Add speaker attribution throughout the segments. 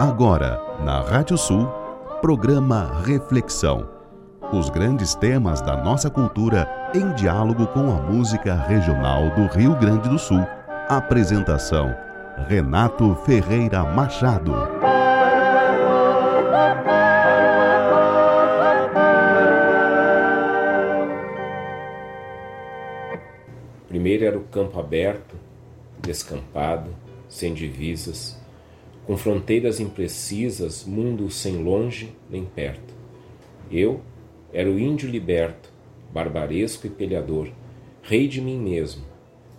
Speaker 1: Agora, na Rádio Sul, programa Reflexão. Os grandes temas da nossa cultura em diálogo com a música regional do Rio Grande do Sul. Apresentação: Renato Ferreira Machado.
Speaker 2: Primeiro era o campo aberto, descampado, sem divisas com fronteiras imprecisas, mundo sem longe nem perto. Eu era o índio liberto, barbaresco e peleador, rei de mim mesmo,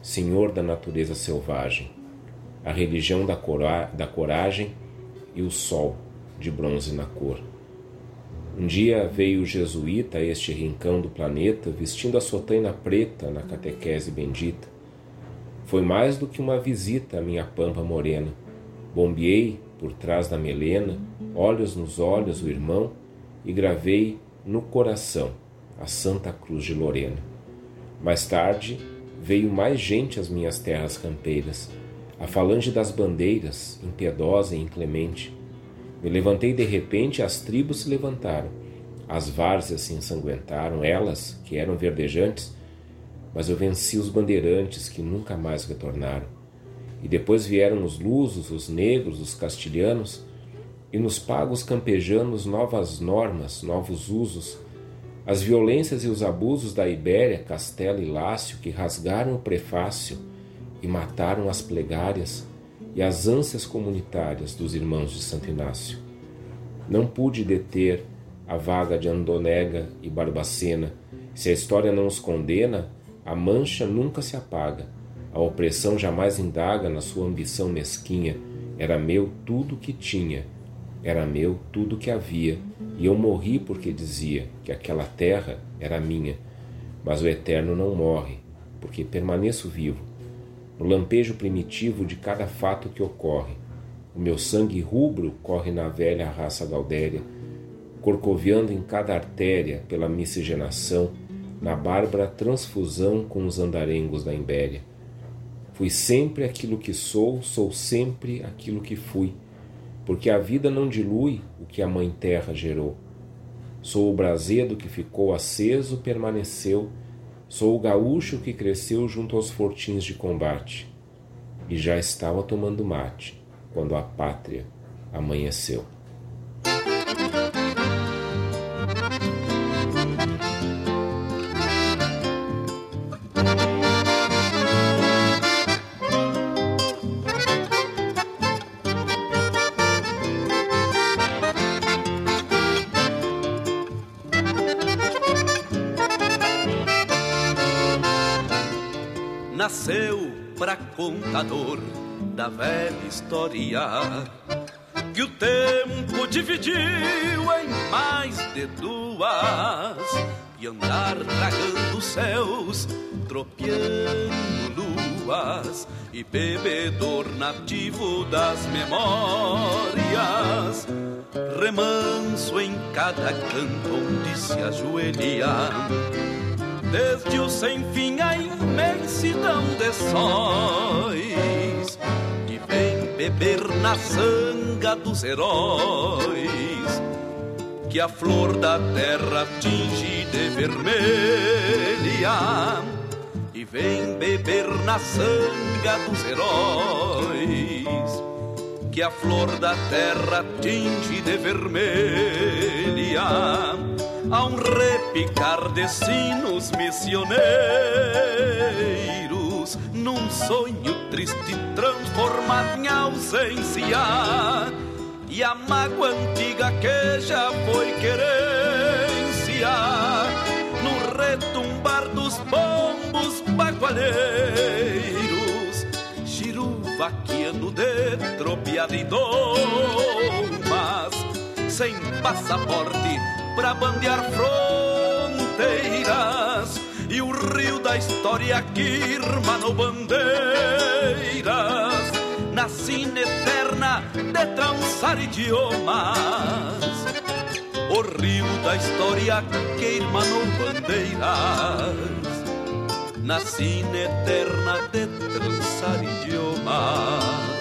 Speaker 2: senhor da natureza selvagem, a religião da, cora da coragem e o sol de bronze na cor. Um dia veio o jesuíta a este rincão do planeta, vestindo a sotaina preta na catequese bendita. Foi mais do que uma visita à minha pampa morena Bombeei por trás da melena, olhos nos olhos o irmão, e gravei no coração a Santa Cruz de Lorena. Mais tarde veio mais gente às minhas terras campeiras, a falange das bandeiras, impiedosa e inclemente. Me levantei de repente, as tribos se levantaram, as várzeas se ensanguentaram, elas, que eram verdejantes, mas eu venci os bandeirantes que nunca mais retornaram. E depois vieram os lusos, os negros, os castilhanos, e nos pagos campejanos novas normas, novos usos, as violências e os abusos da Ibéria, Castela e Lácio que rasgaram o prefácio e mataram as plegárias e as ânsias comunitárias dos irmãos de Santo Inácio. Não pude deter a vaga de Andonega e Barbacena. Se a história não os condena, a mancha nunca se apaga a opressão jamais indaga na sua ambição mesquinha. Era meu tudo que tinha, era meu tudo que havia, e eu morri porque dizia que aquela terra era minha. Mas o eterno não morre, porque permaneço vivo, no lampejo primitivo de cada fato que ocorre. O meu sangue rubro corre na velha raça gaudéria, corcoviando em cada artéria pela miscigenação, na bárbara transfusão com os andarengos da Imbéria. Fui sempre aquilo que sou, sou sempre aquilo que fui, porque a vida não dilui o que a Mãe Terra gerou. Sou o brasedo que ficou aceso, permaneceu, sou o gaúcho que cresceu junto aos fortins de combate. E já estava tomando mate quando a pátria amanheceu.
Speaker 3: Contador da velha história que o tempo dividiu em mais de duas e andar tragando céus, tropeando luas e bebedor nativo das memórias, remanso em cada canto onde se ajoelha desde o sem fim a imensidão de sóis que vem beber na sanga dos heróis que a flor da terra tinge de vermelha e vem beber na sanga dos heróis que a flor da terra tinge de vermelha a um repicar de sinos missioneiros, num sonho triste transformado em ausência, e a mágoa antiga que já foi querência, no retumbar dos bombos bagualheiros, giruvaquiano de tropiada e domas, sem passaporte pra bandear fronteiras e o rio da história que irmanou bandeiras na sina eterna de trançar idiomas. O rio da história que irmanou bandeiras na sina eterna de trançar idiomas.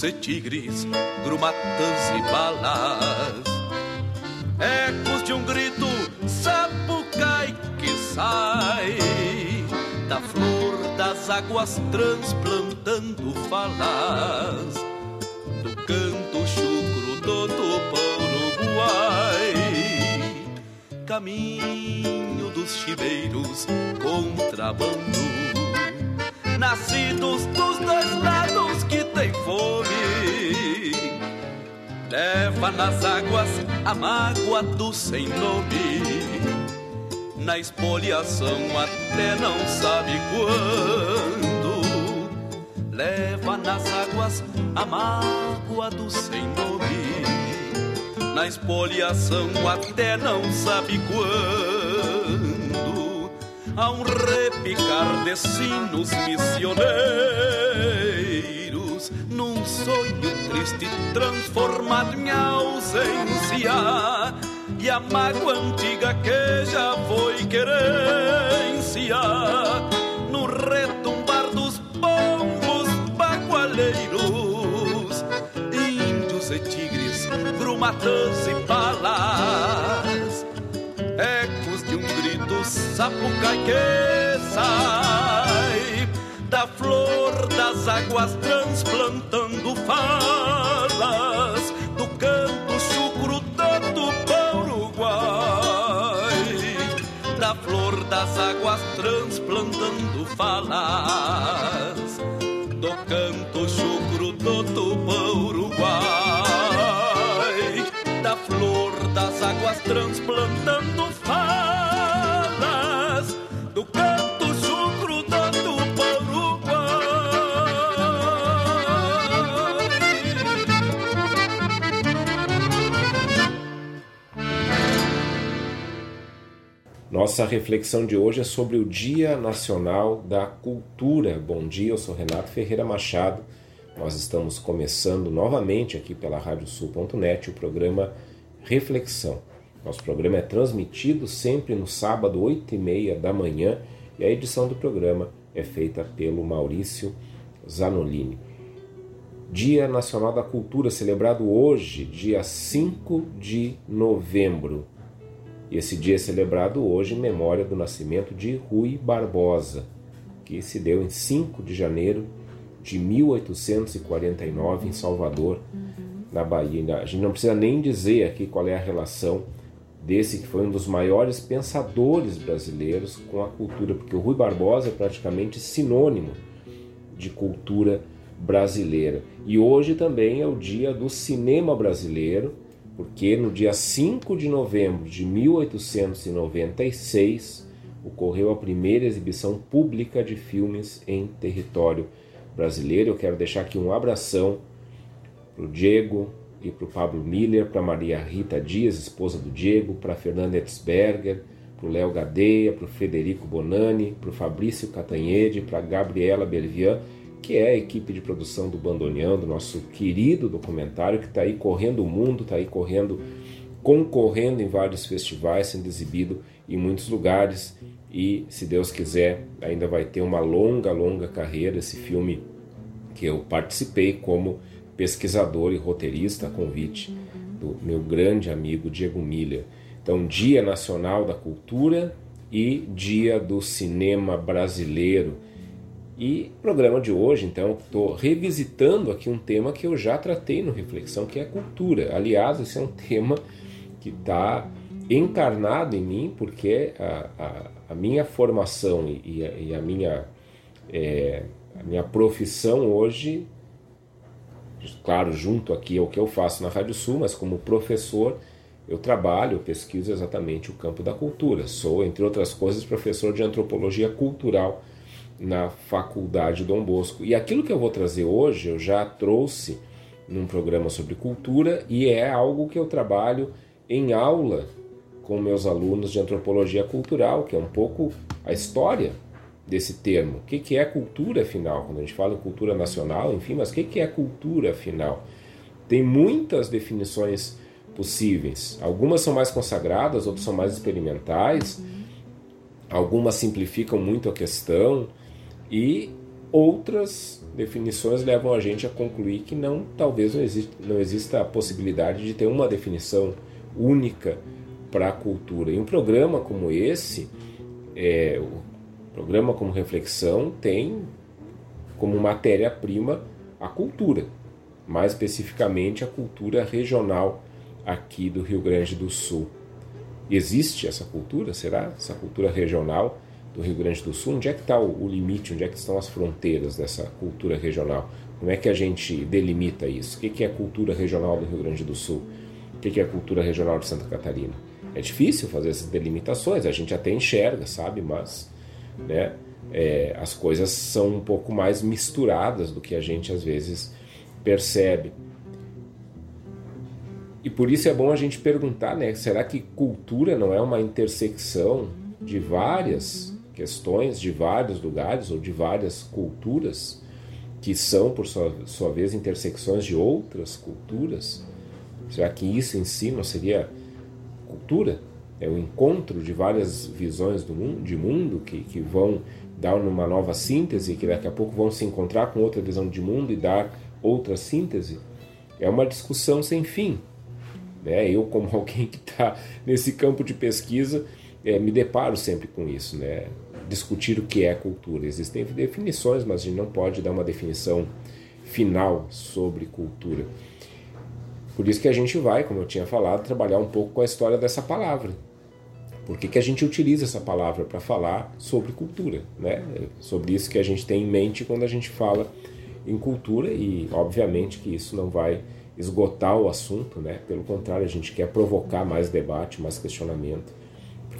Speaker 3: Índios e tigres, grumatas e balas. Ecos de um grito sapucai que sai da flor das águas transplantando falas do canto chucro do tupão Uruguai. Caminho dos chiveiros, contrabando, nascidos dos dois lados que tem fome. Leva nas águas a mágoa do sem nome. Na espoliação até não sabe quando. Leva nas águas a mágoa do sem nome na espoliação até não sabe quando. Há um repicar de sinos missioneiros num sonho triste transformado em ausência. E a mágoa antiga que já foi querência. No retumbar dos pombos bagualeiros, índios e tigres grumatas e palas, ecos de um grito sapucai que sai da das águas transplantando falas do canto chucro do pão Uruguai da flor das águas transplantando falas do canto chucro do Tupão Uruguai da flor das águas transplantando
Speaker 2: Nossa reflexão de hoje é sobre o Dia Nacional da Cultura. Bom dia, eu sou Renato Ferreira Machado nós estamos começando novamente aqui pela radiosul.net o programa Reflexão. Nosso programa é transmitido sempre no sábado, 8 e meia da manhã, e a edição do programa é feita pelo Maurício Zanolini. Dia Nacional da Cultura, celebrado hoje, dia 5 de novembro. Esse dia é celebrado hoje em memória do nascimento de Rui Barbosa, que se deu em 5 de janeiro de 1849 em Salvador, na Bahia. A gente não precisa nem dizer aqui qual é a relação desse que foi um dos maiores pensadores brasileiros com a cultura, porque o Rui Barbosa é praticamente sinônimo de cultura brasileira. E hoje também é o dia do cinema brasileiro, porque no dia 5 de novembro de 1896 ocorreu a primeira exibição pública de filmes em território brasileiro. Eu quero deixar aqui um abração para o Diego e para o Pablo Miller, para Maria Rita Dias, esposa do Diego, para Fernanda Etzberger, para o Léo Gadeia, para o Federico Bonani, para o Fabrício Catanhede, para a Gabriela Belvian, que é a equipe de produção do Bandoneando, nosso querido documentário que está aí correndo o mundo, está aí correndo, concorrendo em vários festivais, sendo exibido em muitos lugares e, se Deus quiser, ainda vai ter uma longa, longa carreira esse filme que eu participei como pesquisador e roteirista a convite do meu grande amigo Diego Miller. Então, Dia Nacional da Cultura e Dia do Cinema Brasileiro. E programa de hoje, então, estou revisitando aqui um tema que eu já tratei no Reflexão, que é a cultura. Aliás, esse é um tema que está encarnado em mim, porque a, a, a minha formação e, a, e a, minha, é, a minha profissão hoje, claro, junto aqui ao que eu faço na Rádio Sul, mas como professor, eu trabalho, eu pesquiso exatamente o campo da cultura. Sou, entre outras coisas, professor de antropologia cultural na Faculdade Dom Bosco. E aquilo que eu vou trazer hoje, eu já trouxe num programa sobre cultura e é algo que eu trabalho em aula com meus alunos de antropologia cultural, que é um pouco a história desse termo. O que, que é cultura, afinal? Quando a gente fala em cultura nacional, enfim, mas o que, que é cultura, afinal? Tem muitas definições possíveis. Algumas são mais consagradas, outras são mais experimentais, algumas simplificam muito a questão e Outras definições levam a gente a concluir que não, talvez não exista, não exista a possibilidade de ter uma definição única para a cultura. E um programa como esse, é, o programa como reflexão, tem como matéria-prima a cultura, mais especificamente a cultura regional aqui do Rio Grande do Sul. Existe essa cultura? Será? Essa cultura regional do Rio Grande do Sul? Onde é que está o limite? Onde é que estão as fronteiras dessa cultura regional? Como é que a gente delimita isso? O que é cultura regional do Rio Grande do Sul? O que é cultura regional de Santa Catarina? É difícil fazer essas delimitações, a gente até enxerga, sabe? Mas né, é, as coisas são um pouco mais misturadas do que a gente às vezes percebe. E por isso é bom a gente perguntar, né? Será que cultura não é uma intersecção de várias questões, de vários lugares ou de várias culturas que são, por sua, sua vez, intersecções de outras culturas? Será que isso em si não seria cultura? É o encontro de várias visões do mundo, de mundo que, que vão dar uma nova síntese, que daqui a pouco vão se encontrar com outra visão de mundo e dar outra síntese? É uma discussão sem fim. Né? Eu, como alguém que está nesse campo de pesquisa, é, me deparo sempre com isso, né? discutir o que é cultura. Existem definições, mas a gente não pode dar uma definição final sobre cultura. Por isso que a gente vai, como eu tinha falado, trabalhar um pouco com a história dessa palavra. Por que, que a gente utiliza essa palavra para falar sobre cultura? Né? Sobre isso que a gente tem em mente quando a gente fala em cultura e, obviamente, que isso não vai esgotar o assunto, né? Pelo contrário, a gente quer provocar mais debate, mais questionamento,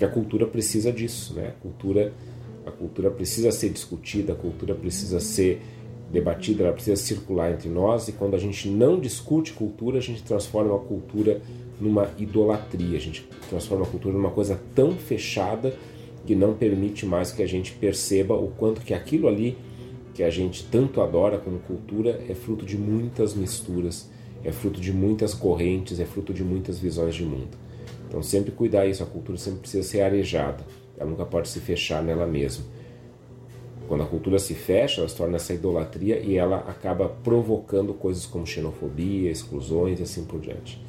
Speaker 2: porque a cultura precisa disso, né? A cultura, a cultura precisa ser discutida, a cultura precisa ser debatida, ela precisa circular entre nós e quando a gente não discute cultura, a gente transforma a cultura numa idolatria, a gente transforma a cultura numa coisa tão fechada que não permite mais que a gente perceba o quanto que aquilo ali que a gente tanto adora como cultura é fruto de muitas misturas é fruto de muitas correntes, é fruto de muitas visões de mundo. Então, sempre cuidar isso, a cultura sempre precisa ser arejada, ela nunca pode se fechar nela mesma. Quando a cultura se fecha, ela se torna essa idolatria e ela acaba provocando coisas como xenofobia, exclusões e assim por diante.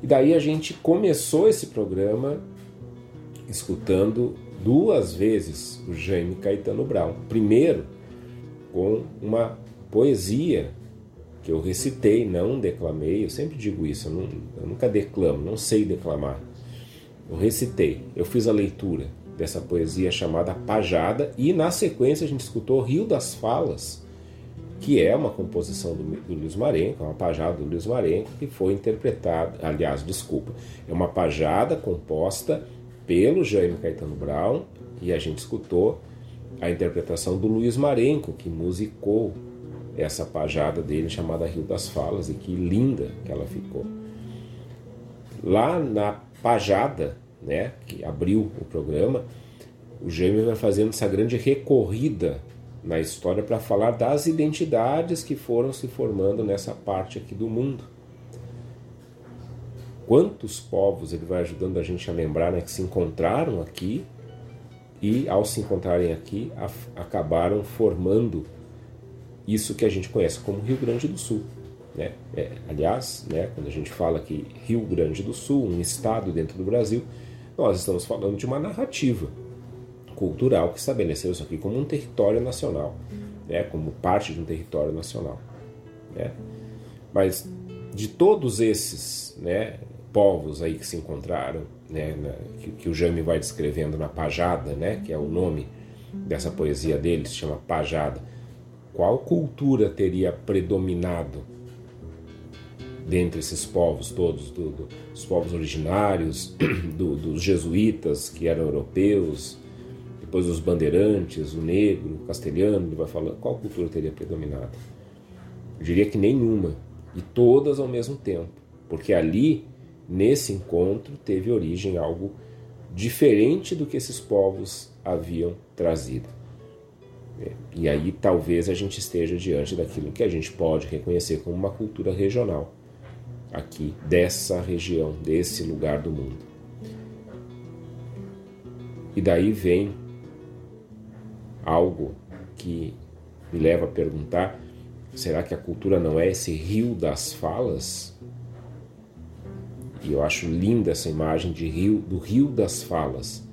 Speaker 2: E daí a gente começou esse programa escutando duas vezes o Jaime Caetano Brown. Primeiro, com uma poesia que eu recitei, não declamei. Eu sempre digo isso, eu, não, eu nunca declamo, não sei declamar. Eu recitei, eu fiz a leitura dessa poesia chamada Pajada e na sequência a gente escutou Rio das Falas, que é uma composição do, do Luiz Marenco, uma pajada do Luiz Marenco que foi interpretada, aliás, desculpa, é uma pajada composta pelo Jaime Caetano Brown e a gente escutou a interpretação do Luiz Marenco, que musicou essa pajada dele chamada Rio das Falas e que linda que ela ficou. Lá na pajada, né, que abriu o programa, o Jaime vai fazendo essa grande recorrida na história para falar das identidades que foram se formando nessa parte aqui do mundo. Quantos povos ele vai ajudando a gente a lembrar né, que se encontraram aqui e, ao se encontrarem aqui, acabaram formando isso que a gente conhece como Rio Grande do Sul. Né? É, aliás, né, quando a gente fala que Rio Grande do Sul, um estado dentro do Brasil, nós estamos falando de uma narrativa cultural que estabeleceu isso aqui como um território nacional, né, como parte de um território nacional. Né? Mas de todos esses né, povos aí que se encontraram, né, na, que, que, o Jaime vai descrevendo na Pajada, né, que é o nome dessa poesia dele, se chama Pajada, qual cultura teria predominado dentre esses povos todos, do, do, povos originários, do, dos jesuítas que eram europeus, depois os bandeirantes, o negro, o castelhano, ele vai falando, qual cultura teria predominado? Eu diria que nenhuma, e todas ao mesmo tempo, porque ali, nesse encontro, teve origem algo diferente do que esses povos haviam trazido. E aí talvez a gente esteja diante daquilo que a gente pode reconhecer como uma cultura regional, aqui dessa região, desse lugar do mundo. E daí vem algo que me leva a perguntar: será que a cultura não é esse rio das falas? E eu acho linda essa imagem de rio, do rio das falas,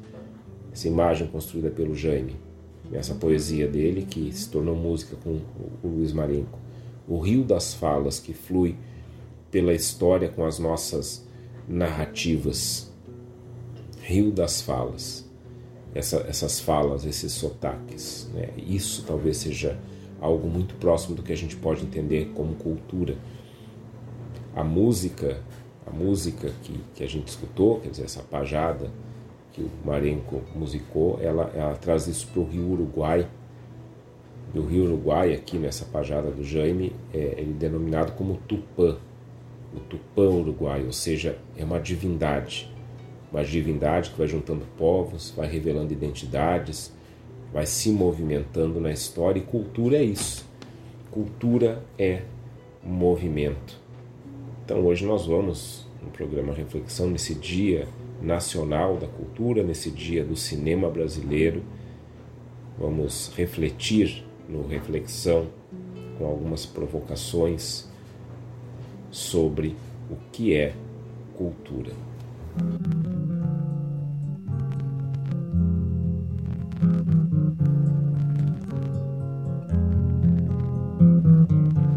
Speaker 2: essa imagem construída pelo Jaime, essa poesia dele que se tornou música com o Luiz Marenco. O rio das falas que flui pela história com as nossas narrativas. Rio das falas. Essa, essas falas, esses sotaques. Né? Isso talvez seja algo muito próximo do que a gente pode entender como cultura. A música, a música que, que a gente escutou, quer dizer, essa pajada que o Marenco musicou, ela, ela traz isso para o Rio Uruguai. Do Rio Uruguai, aqui nessa pajada do Jaime, é, ele é denominado como Tupã, o Tupã Uruguai, ou seja, é uma divindade. Uma divindade que vai juntando povos, vai revelando identidades, vai se movimentando na história, e cultura é isso. Cultura é movimento. Então hoje nós vamos no programa Reflexão nesse Dia Nacional da Cultura, nesse Dia do Cinema Brasileiro. Vamos refletir no Reflexão com algumas provocações sobre o que é cultura.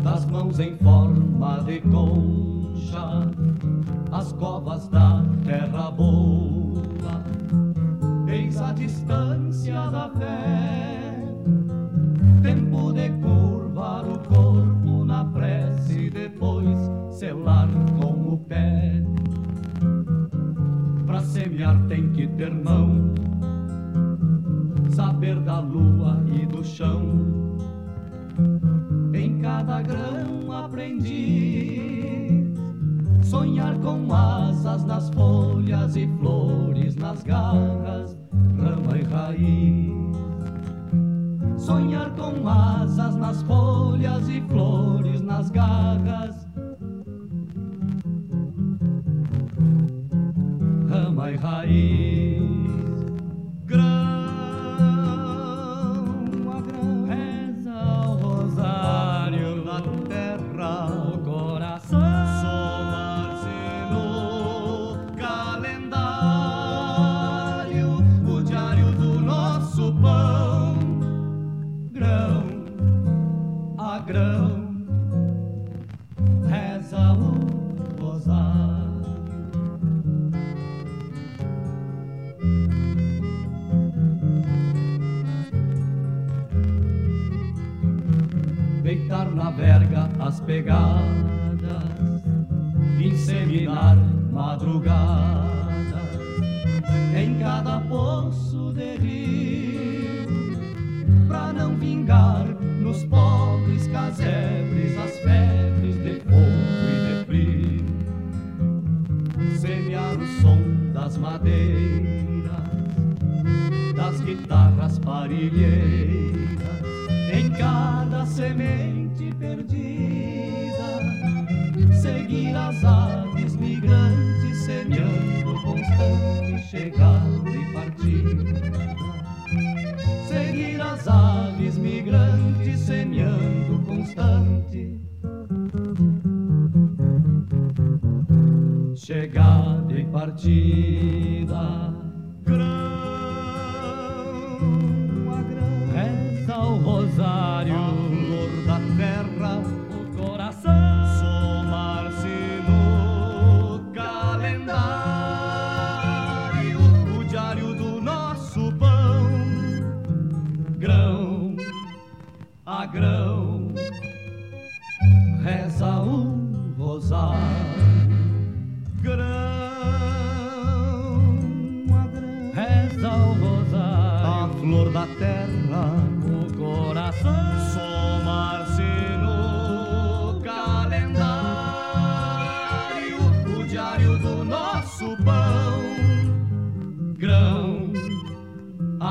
Speaker 4: Das mãos em forma de concha, as covas da terra boa, eis a distância da fé, tempo de curvar o corpo na prece depois selar com o pé. Pra semear tem que ter mão, saber da lua e do chão. Em cada grão aprendi sonhar com asas nas folhas e flores nas garras, rama e raiz. Sonhar com asas nas folhas e flores nas garras, rama e raiz.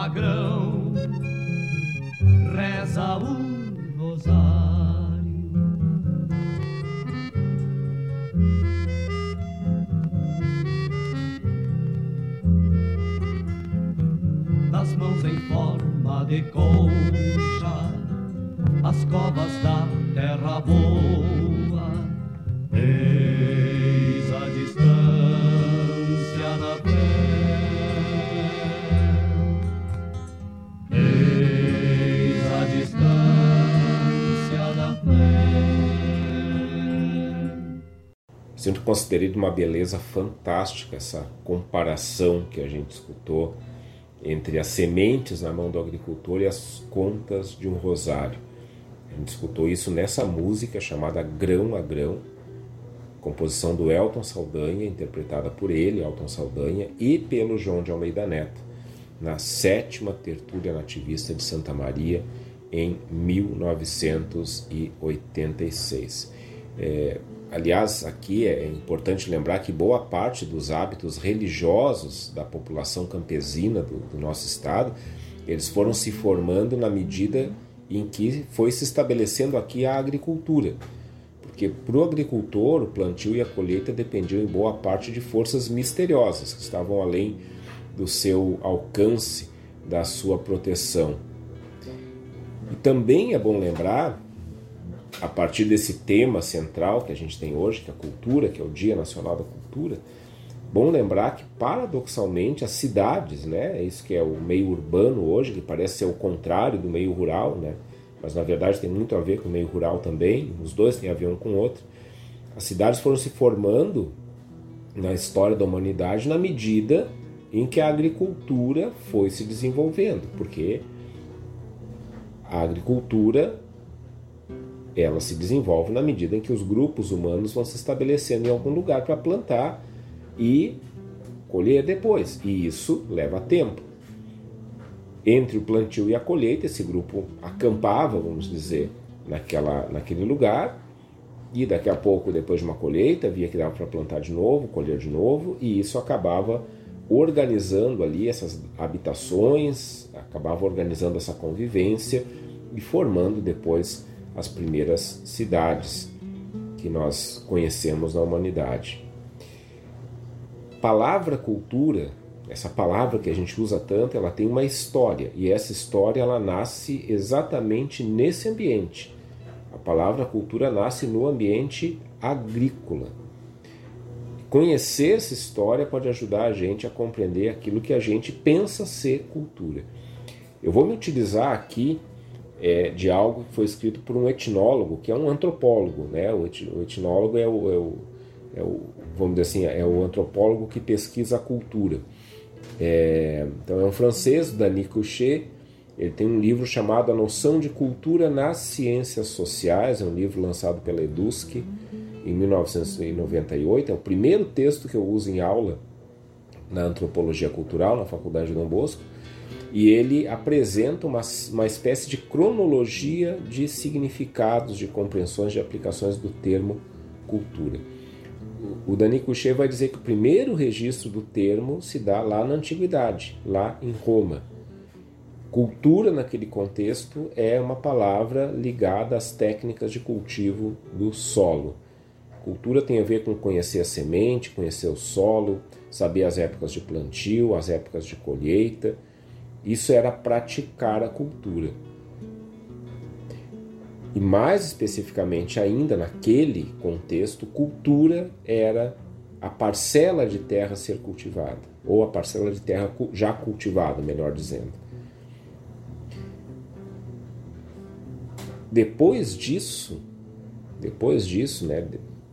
Speaker 4: A grão reza o rosário. das mãos em forma de concha,
Speaker 2: considerei de uma beleza fantástica essa comparação que a gente escutou entre as sementes na mão do agricultor e as contas de um rosário. A gente escutou isso nessa música chamada Grão a Grão, composição do Elton Saldanha, interpretada por ele, Elton Saldanha, e pelo João de Almeida Neto, na sétima tertúlia nativista de Santa Maria, em 1986. É, Aliás, aqui é importante lembrar que boa parte dos hábitos religiosos da população campesina do, do nosso estado, eles foram se formando na medida em que foi se estabelecendo aqui a agricultura. Porque para o agricultor, o plantio e a colheita dependiam em boa parte de forças misteriosas que estavam além do seu alcance, da sua proteção. E também é bom lembrar a partir desse tema central que a gente tem hoje, que é a cultura, que é o Dia Nacional da Cultura, bom lembrar que, paradoxalmente, as cidades, né, é isso que é o meio urbano hoje, que parece ser o contrário do meio rural, né, mas na verdade tem muito a ver com o meio rural também, os dois têm a ver um com o outro. As cidades foram se formando na história da humanidade na medida em que a agricultura foi se desenvolvendo, porque a agricultura ela se desenvolve na medida em que os grupos humanos vão se estabelecendo em algum lugar para plantar e colher depois. E isso leva tempo. Entre o plantio e a colheita, esse grupo acampava, vamos dizer, naquela, naquele lugar, e daqui a pouco, depois de uma colheita, via que dava para plantar de novo, colher de novo, e isso acabava organizando ali essas habitações, acabava organizando essa convivência e formando depois as primeiras cidades que nós conhecemos na humanidade. Palavra cultura, essa palavra que a gente usa tanto, ela tem uma história e essa história ela nasce exatamente nesse ambiente. A palavra cultura nasce no ambiente agrícola. Conhecer essa história pode ajudar a gente a compreender aquilo que a gente pensa ser cultura. Eu vou me utilizar aqui é, de algo que foi escrito por um etnólogo, que é um antropólogo. Né? O, etnólogo é o, é o, é o, vamos dizer assim, é o antropólogo que pesquisa a cultura. É, então é um francês, Dany Couchet, ele tem um livro chamado A Noção de Cultura nas Ciências Sociais, é um livro lançado pela EDUSC em 1998, é o primeiro texto que eu uso em aula na antropologia cultural na Faculdade de Dom Bosco, e ele apresenta uma, uma espécie de cronologia de significados, de compreensões, de aplicações do termo cultura. O Dani Couchet vai dizer que o primeiro registro do termo se dá lá na antiguidade, lá em Roma. Cultura, naquele contexto, é uma palavra ligada às técnicas de cultivo do solo. Cultura tem a ver com conhecer a semente, conhecer o solo, saber as épocas de plantio, as épocas de colheita isso era praticar a cultura. E mais especificamente ainda naquele contexto, cultura era a parcela de terra ser cultivada, ou a parcela de terra já cultivada, melhor dizendo. Depois disso, depois disso, né,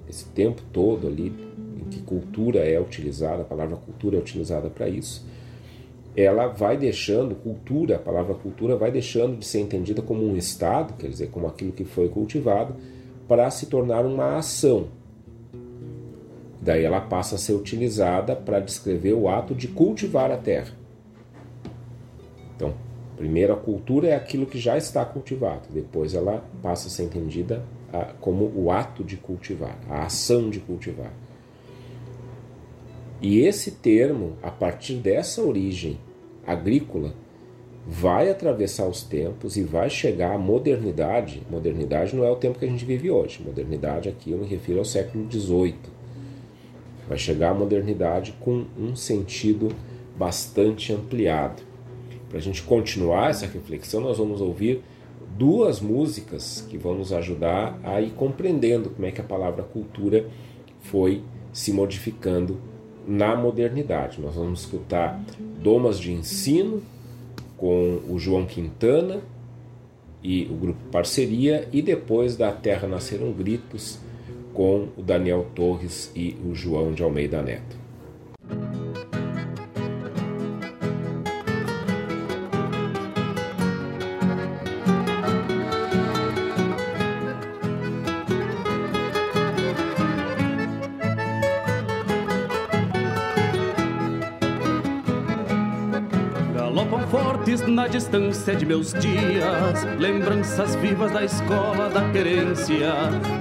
Speaker 2: esse tempo todo ali em que cultura é utilizada, a palavra cultura é utilizada para isso, ela vai deixando, cultura, a palavra cultura vai deixando de ser entendida como um estado, quer dizer, como aquilo que foi cultivado, para se tornar uma ação. Daí ela passa a ser utilizada para descrever o ato de cultivar a terra. Então, primeiro a cultura é aquilo que já está cultivado, depois ela passa a ser entendida como o ato de cultivar, a ação de cultivar. E esse termo, a partir dessa origem agrícola, vai atravessar os tempos e vai chegar à modernidade. Modernidade não é o tempo que a gente vive hoje. Modernidade aqui eu me refiro ao século XVIII. Vai chegar à modernidade com um sentido bastante ampliado. Para a gente continuar essa reflexão, nós vamos ouvir duas músicas que vão nos ajudar a ir compreendendo como é que a palavra cultura foi se modificando na modernidade. Nós vamos escutar Domas de Ensino com o João Quintana e o grupo Parceria e depois da Terra Nasceram Gritos com o Daniel Torres e o João de Almeida Neto.
Speaker 3: Na distância de meus dias, lembranças vivas da escola da querência,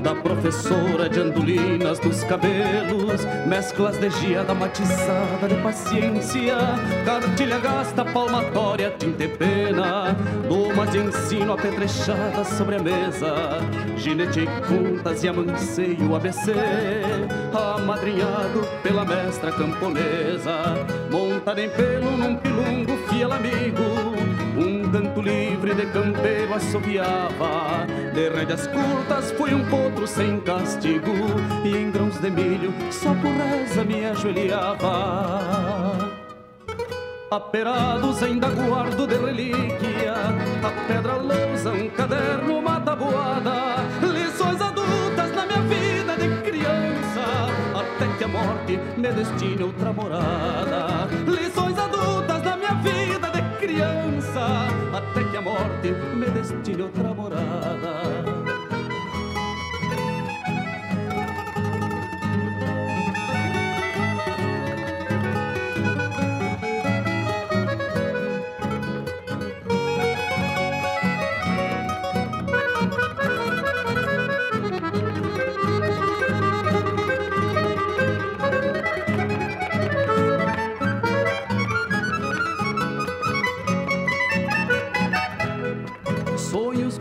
Speaker 3: da professora de andulinas dos cabelos, mesclas de geada matizada de paciência, cartilha gasta, palmatória, tinta e pena, domas de ensino apetrechadas sobre a mesa, ginete e contas e amanseio ABC, amadrinhado pela mestra camponesa, montada em pelo num pilungo fiel amigo, canto livre de campeiro assobiava De rédeas curtas fui um potro sem castigo E em grãos de milho só por reza me ajoelhava. Aperados ainda guardo de relíquia A pedra lousa, um caderno, uma tabuada. Lições adultas na minha vida de criança Até que a morte me destine outra morada. Lições criança, até que a morte me destine outra morada.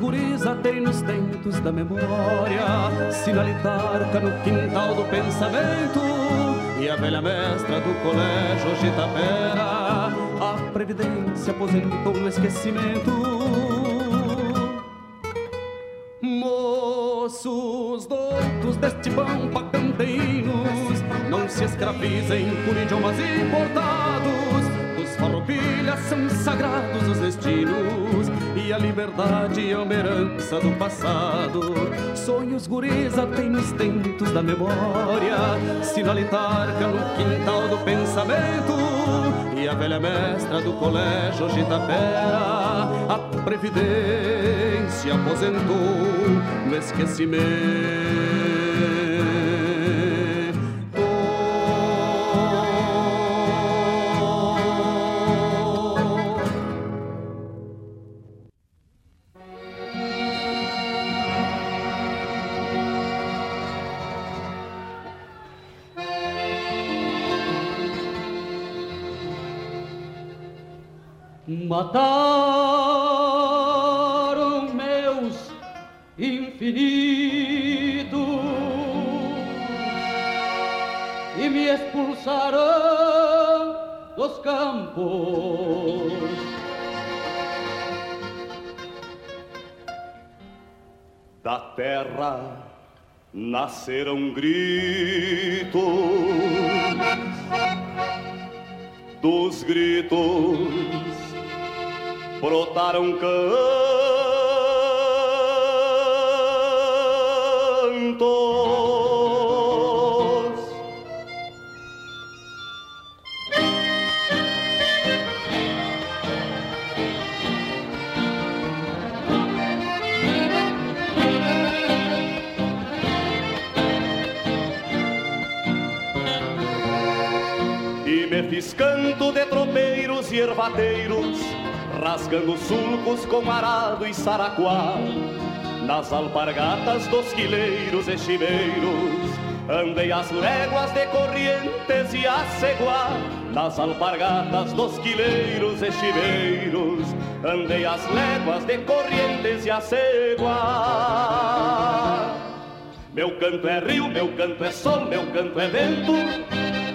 Speaker 3: Atei nos tentos da memória Sinalitarca no quintal do pensamento E a velha mestra do colégio hoje tapera A previdência aposentou no esquecimento. Moços doutos deste pampa canteinos Não se escravizem por idiomas importados Dos farroupilhas são sagrados os destinos a liberdade é uma herança do passado. Sonhos guriza tem nos tentos da memória, sinalitarca no quintal do pensamento. E a velha mestra do colégio hoje Tapera, a previdência aposentou no esquecimento. Mataram meus infinitos e me expulsaram dos campos. Da terra nasceram gritos, dos gritos brotaram cantos. E me fiz canto de tropeiros e ervateiros rasgando sulcos com arado e saraquá. Nas alpargatas dos quileiros e chiveiros, andei as léguas de corrientes e a ceguá. Nas alpargatas dos quileiros e chiveiros, andei as léguas de corrientes e a ceguá. Meu canto é rio, meu canto é sol, meu canto é vento.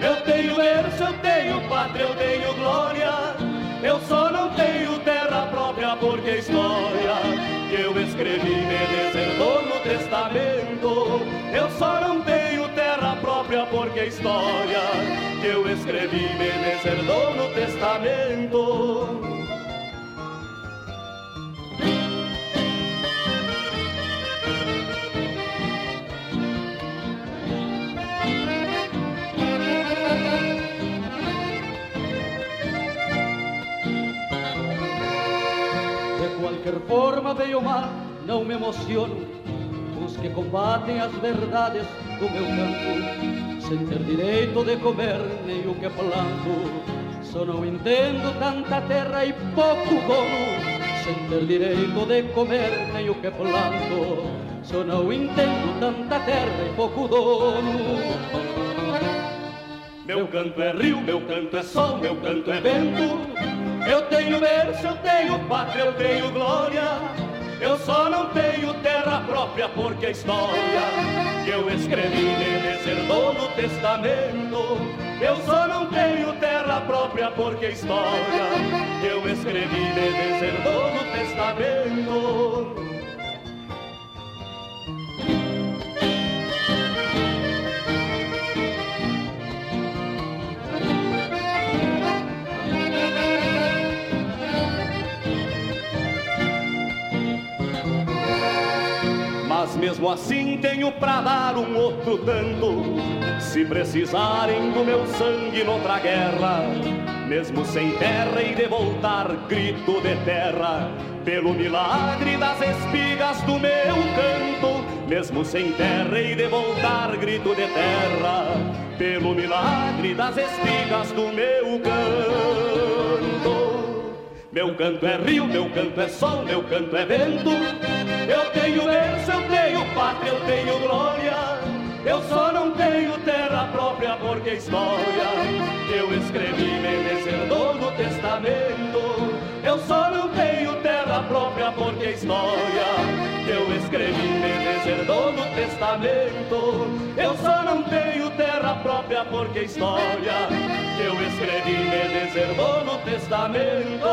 Speaker 3: Eu tenho berço, eu tenho pátria, eu tenho glória. Eu só história que eu escrevi me deserdou no testamento. Eu só não tenho terra própria
Speaker 5: porque a história que eu escrevi me deserdou no testamento.
Speaker 3: Qualquer forma veio mar, não me emociono. Os que combatem as verdades do meu campo, sem ter direito de comer nem o que planto. Só não entendo tanta terra e pouco dono, sem ter direito de comer nem o que planto. Só não entendo tanta terra e pouco dono. Meu canto é rio, meu canto é sol, meu canto é vento. Eu tenho berço, eu tenho pátria, eu tenho glória. Eu só não tenho terra própria porque a história que eu escrevi me deserdou no testamento. Eu só não tenho terra própria porque a história que eu escrevi me deserdou no testamento. Mesmo assim tenho pra dar um outro tanto. Se precisarem do meu sangue noutra guerra, mesmo sem terra e de voltar grito de terra, pelo milagre das espigas do meu canto, mesmo sem terra e de voltar grito de terra, pelo milagre das espigas do meu canto. Meu canto é rio, meu canto é sol, meu canto é vento. Eu tenho berço, eu tenho pátria, eu tenho glória. Eu só não tenho terra própria porque história eu escrevi me no testamento. Eu só não tenho terra própria porque história eu escrevi me testamento. Eu só não tenho terra própria porque a história que eu escrevi me deserdou no testamento.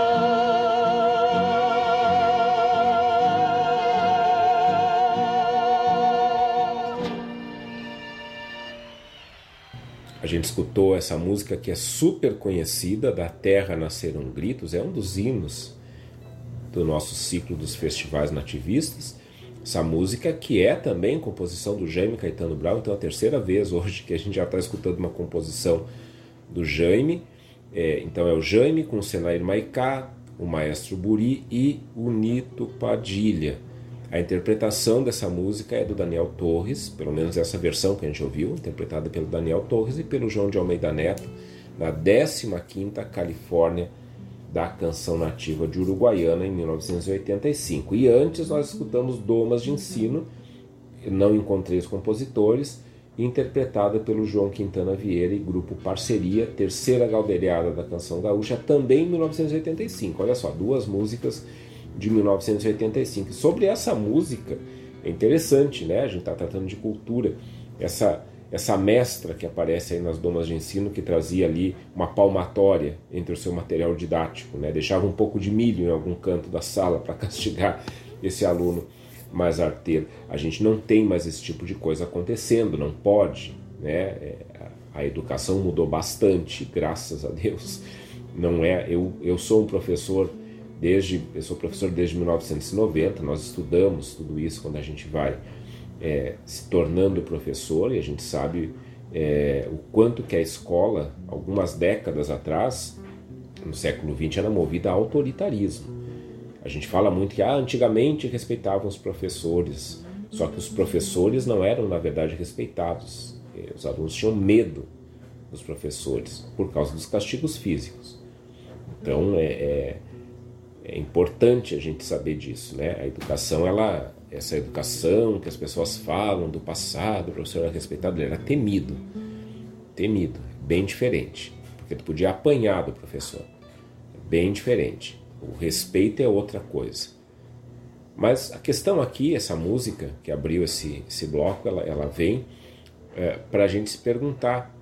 Speaker 2: A gente escutou essa música que é super conhecida, Da Terra Nasceram Gritos, é um dos hinos do nosso ciclo dos festivais nativistas. Essa música que é também composição do Jaime Caetano Brau, então é a terceira vez hoje que a gente já está escutando uma composição do Jaime. É, então é o Jaime com o Senair Maicá, o Maestro Buri e o Nito Padilha. A interpretação dessa música é do Daniel Torres, pelo menos essa versão que a gente ouviu, interpretada pelo Daniel Torres e pelo João de Almeida Neto, na 15ª Califórnia da Canção Nativa de Uruguaiana em 1985. E antes nós escutamos Domas de Ensino, não encontrei os compositores, interpretada pelo João Quintana Vieira e grupo Parceria, terceira galdeirada da canção gaúcha, também em 1985. Olha só, duas músicas de 1985. Sobre essa música, é interessante, né? A gente está tratando de cultura. Essa, essa mestra que aparece aí nas domas de ensino, que trazia ali uma palmatória entre o seu material didático, né? Deixava um pouco de milho em algum canto da sala para castigar esse aluno mais arteiro. A gente não tem mais esse tipo de coisa acontecendo, não pode, né? É, a educação mudou bastante, graças a Deus. Não é, eu, eu sou um professor desde eu sou professor desde 1990 nós estudamos tudo isso quando a gente vai é, se tornando professor e a gente sabe é, o quanto que a escola algumas décadas atrás no século XX era movida a autoritarismo. A gente fala muito que ah, antigamente respeitavam os professores só que os professores não eram na verdade respeitados. É, os alunos tinham medo dos professores por causa dos castigos físicos. Então é, é é importante a gente saber disso, né? A educação, ela, essa educação que as pessoas falam do passado, o professor era respeitado, ele era temido, temido, bem diferente, porque tu podia apanhar do professor, bem diferente. O respeito é outra coisa. Mas a questão aqui, essa música que abriu esse, esse bloco, ela, ela vem é, para a gente se perguntar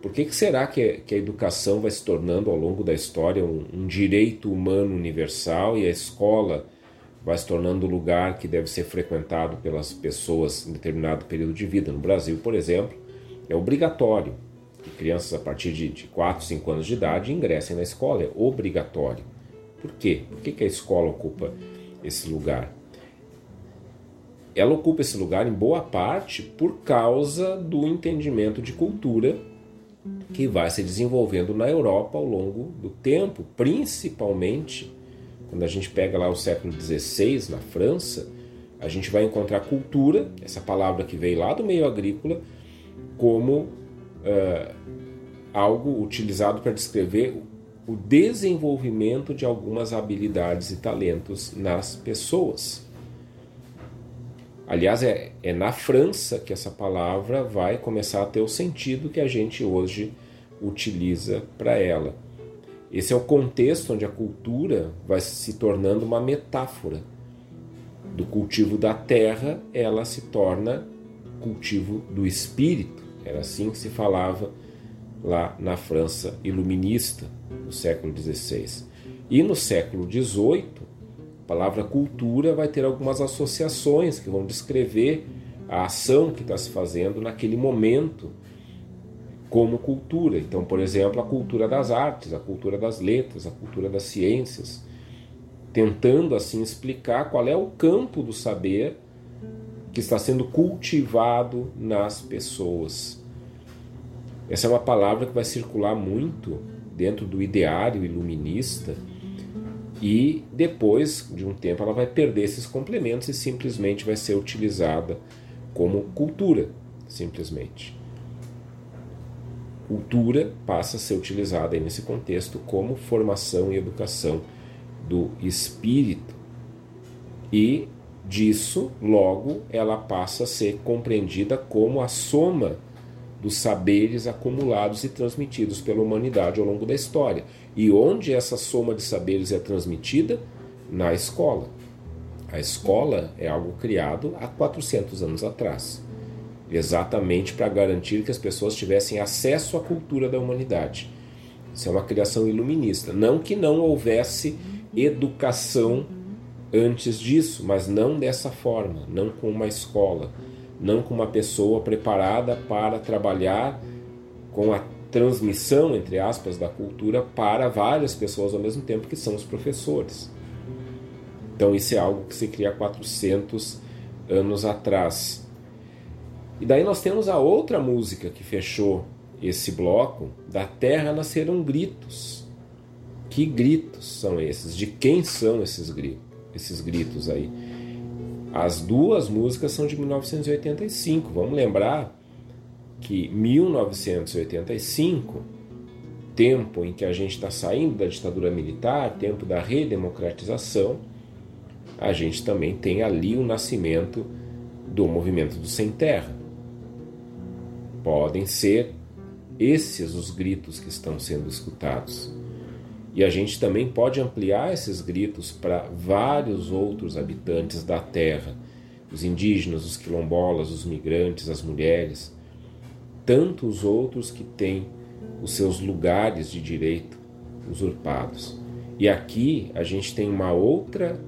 Speaker 2: por que, que será que, que, a educação vai se tornando ao longo da história um, um direito humano universal e a escola vai se tornando o lugar que deve ser frequentado pelas pessoas em determinado período de vida? No Brasil, por exemplo, é obrigatório que crianças a partir de, de 4, 5 anos de idade ingressem na escola, é obrigatório. Por quê? Por que, que a escola ocupa esse lugar? Ela ocupa esse lugar em boa parte por causa do entendimento de cultura que vai se desenvolvendo na Europa ao longo do tempo, principalmente quando a gente pega lá o século XVI na França, a gente vai encontrar cultura, essa palavra que veio lá do meio agrícola, como uh, algo utilizado para descrever o desenvolvimento de algumas habilidades e talentos nas pessoas. Aliás, é, é na França que essa palavra vai começar a ter o sentido que a gente hoje utiliza para ela. Esse é o contexto onde a cultura vai se tornando uma metáfora. Do cultivo da terra, ela se torna cultivo do espírito. Era assim que se falava lá na França iluminista, no século XVI. E no século XVIII, a palavra cultura vai ter algumas associações que vão descrever a ação que está se fazendo naquele momento como cultura. Então, por exemplo, a cultura das artes, a cultura das letras, a cultura das ciências, tentando assim explicar qual é o campo do saber que está sendo cultivado nas pessoas. Essa é uma palavra que vai circular muito dentro do ideário iluminista e depois de um tempo ela vai perder esses complementos e simplesmente vai ser utilizada como cultura, simplesmente cultura passa a ser utilizada nesse contexto como formação e educação do espírito. E disso, logo, ela passa a ser compreendida como a soma dos saberes acumulados e transmitidos pela humanidade ao longo da história. E onde essa soma de saberes é transmitida? Na escola. A escola é algo criado há 400 anos atrás exatamente para garantir que as pessoas tivessem acesso à cultura da humanidade. Isso é uma criação iluminista. Não que não houvesse educação antes disso, mas não dessa forma, não com uma escola, não com uma pessoa preparada para trabalhar com a transmissão, entre aspas, da cultura para várias pessoas ao mesmo tempo, que são os professores. Então, isso é algo que se cria há 400 anos atrás. E daí nós temos a outra música que fechou esse bloco, Da Terra Nasceram Gritos. Que gritos são esses? De quem são esses gritos, esses gritos aí? As duas músicas são de 1985. Vamos lembrar que 1985, tempo em que a gente está saindo da ditadura militar, tempo da redemocratização, a gente também tem ali o nascimento do movimento do Sem Terra. Podem ser esses os gritos que estão sendo escutados. E a gente também pode ampliar esses gritos para vários outros habitantes da terra, os indígenas, os quilombolas, os migrantes, as mulheres, tantos outros que têm os seus lugares de direito usurpados. E aqui a gente tem uma outra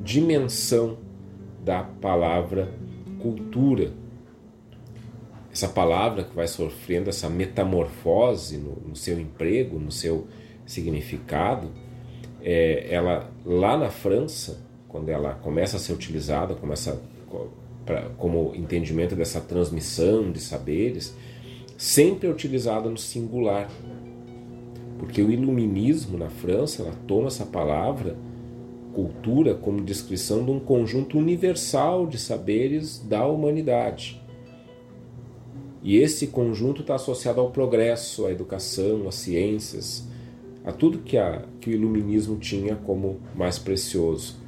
Speaker 2: dimensão da palavra cultura essa palavra que vai sofrendo essa metamorfose no, no seu emprego, no seu significado, é, ela lá na França, quando ela começa a ser utilizada como, pra, como entendimento dessa transmissão de saberes, sempre é utilizada no singular. Porque o iluminismo na França, ela toma essa palavra cultura como descrição de um conjunto universal de saberes da humanidade. E esse conjunto está associado ao progresso, à educação, às ciências, a tudo que, a, que o iluminismo tinha como mais precioso.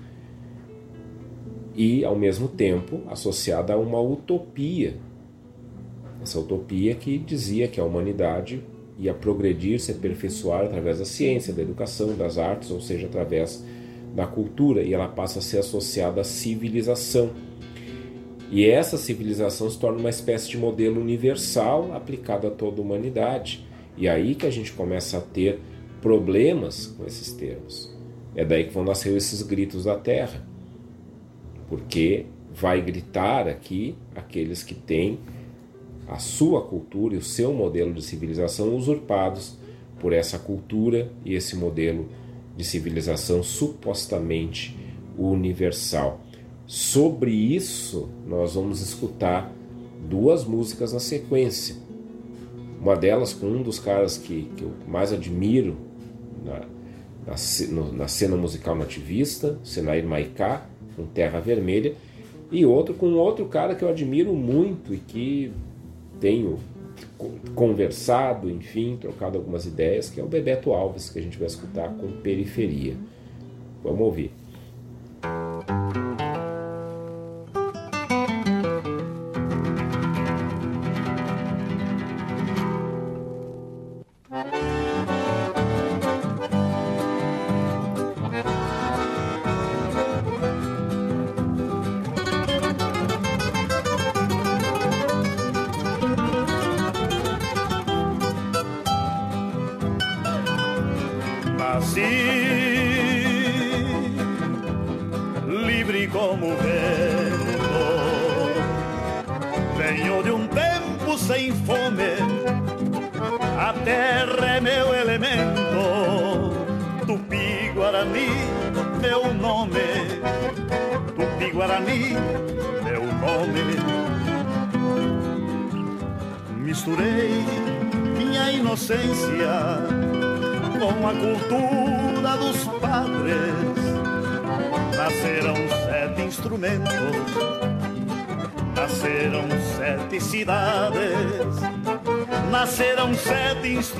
Speaker 2: E, ao mesmo tempo, associada a uma utopia. Essa utopia que dizia que a humanidade ia progredir, se aperfeiçoar através da ciência, da educação, das artes, ou seja, através da cultura, e ela passa a ser associada à civilização e essa civilização se torna uma espécie de modelo universal aplicado a toda a humanidade. E aí que a gente começa a ter problemas com esses termos. É daí que vão nascer esses gritos da terra. Porque vai gritar aqui aqueles que têm a sua cultura e o seu modelo de civilização usurpados por essa cultura e esse modelo de civilização supostamente universal. Sobre isso, nós vamos escutar duas músicas na sequência. Uma delas com um dos caras que, que eu mais admiro na, na, no, na cena musical nativista, Senair Maiká, com Terra Vermelha, e outro com outro cara que eu admiro muito e que tenho conversado, enfim, trocado algumas ideias, que é o Bebeto Alves, que a gente vai escutar com Periferia. Vamos ouvir.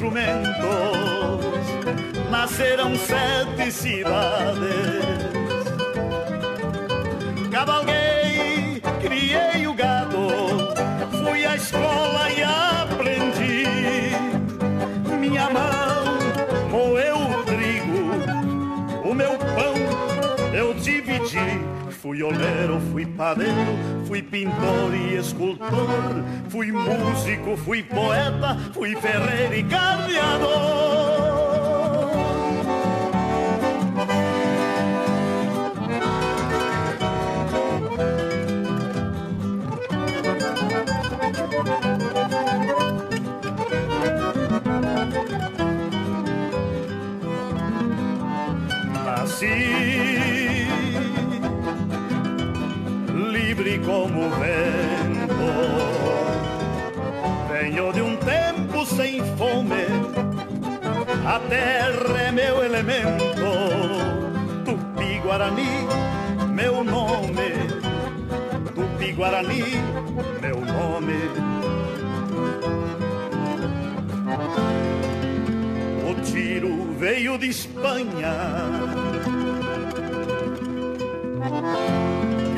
Speaker 6: Instrumentos, nasceram sete cidades. Cavalguei, Fui oleiro, fui padeiro, fui pintor e escultor, fui músico, fui poeta, fui ferreiro e carneador. Como vento. Venho de um tempo sem fome, a terra é meu elemento. Tupi Guarani, meu nome. Tupi Guarani, meu nome. O tiro veio de Espanha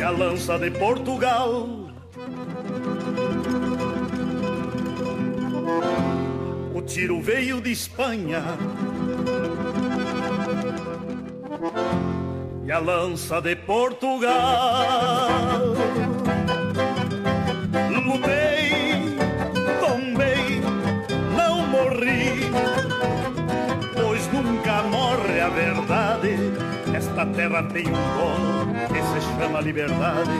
Speaker 6: a lança de Portugal. O tiro veio de Espanha e a lança de Portugal. Lutei, Esta terra tem um dono que se chama liberdade.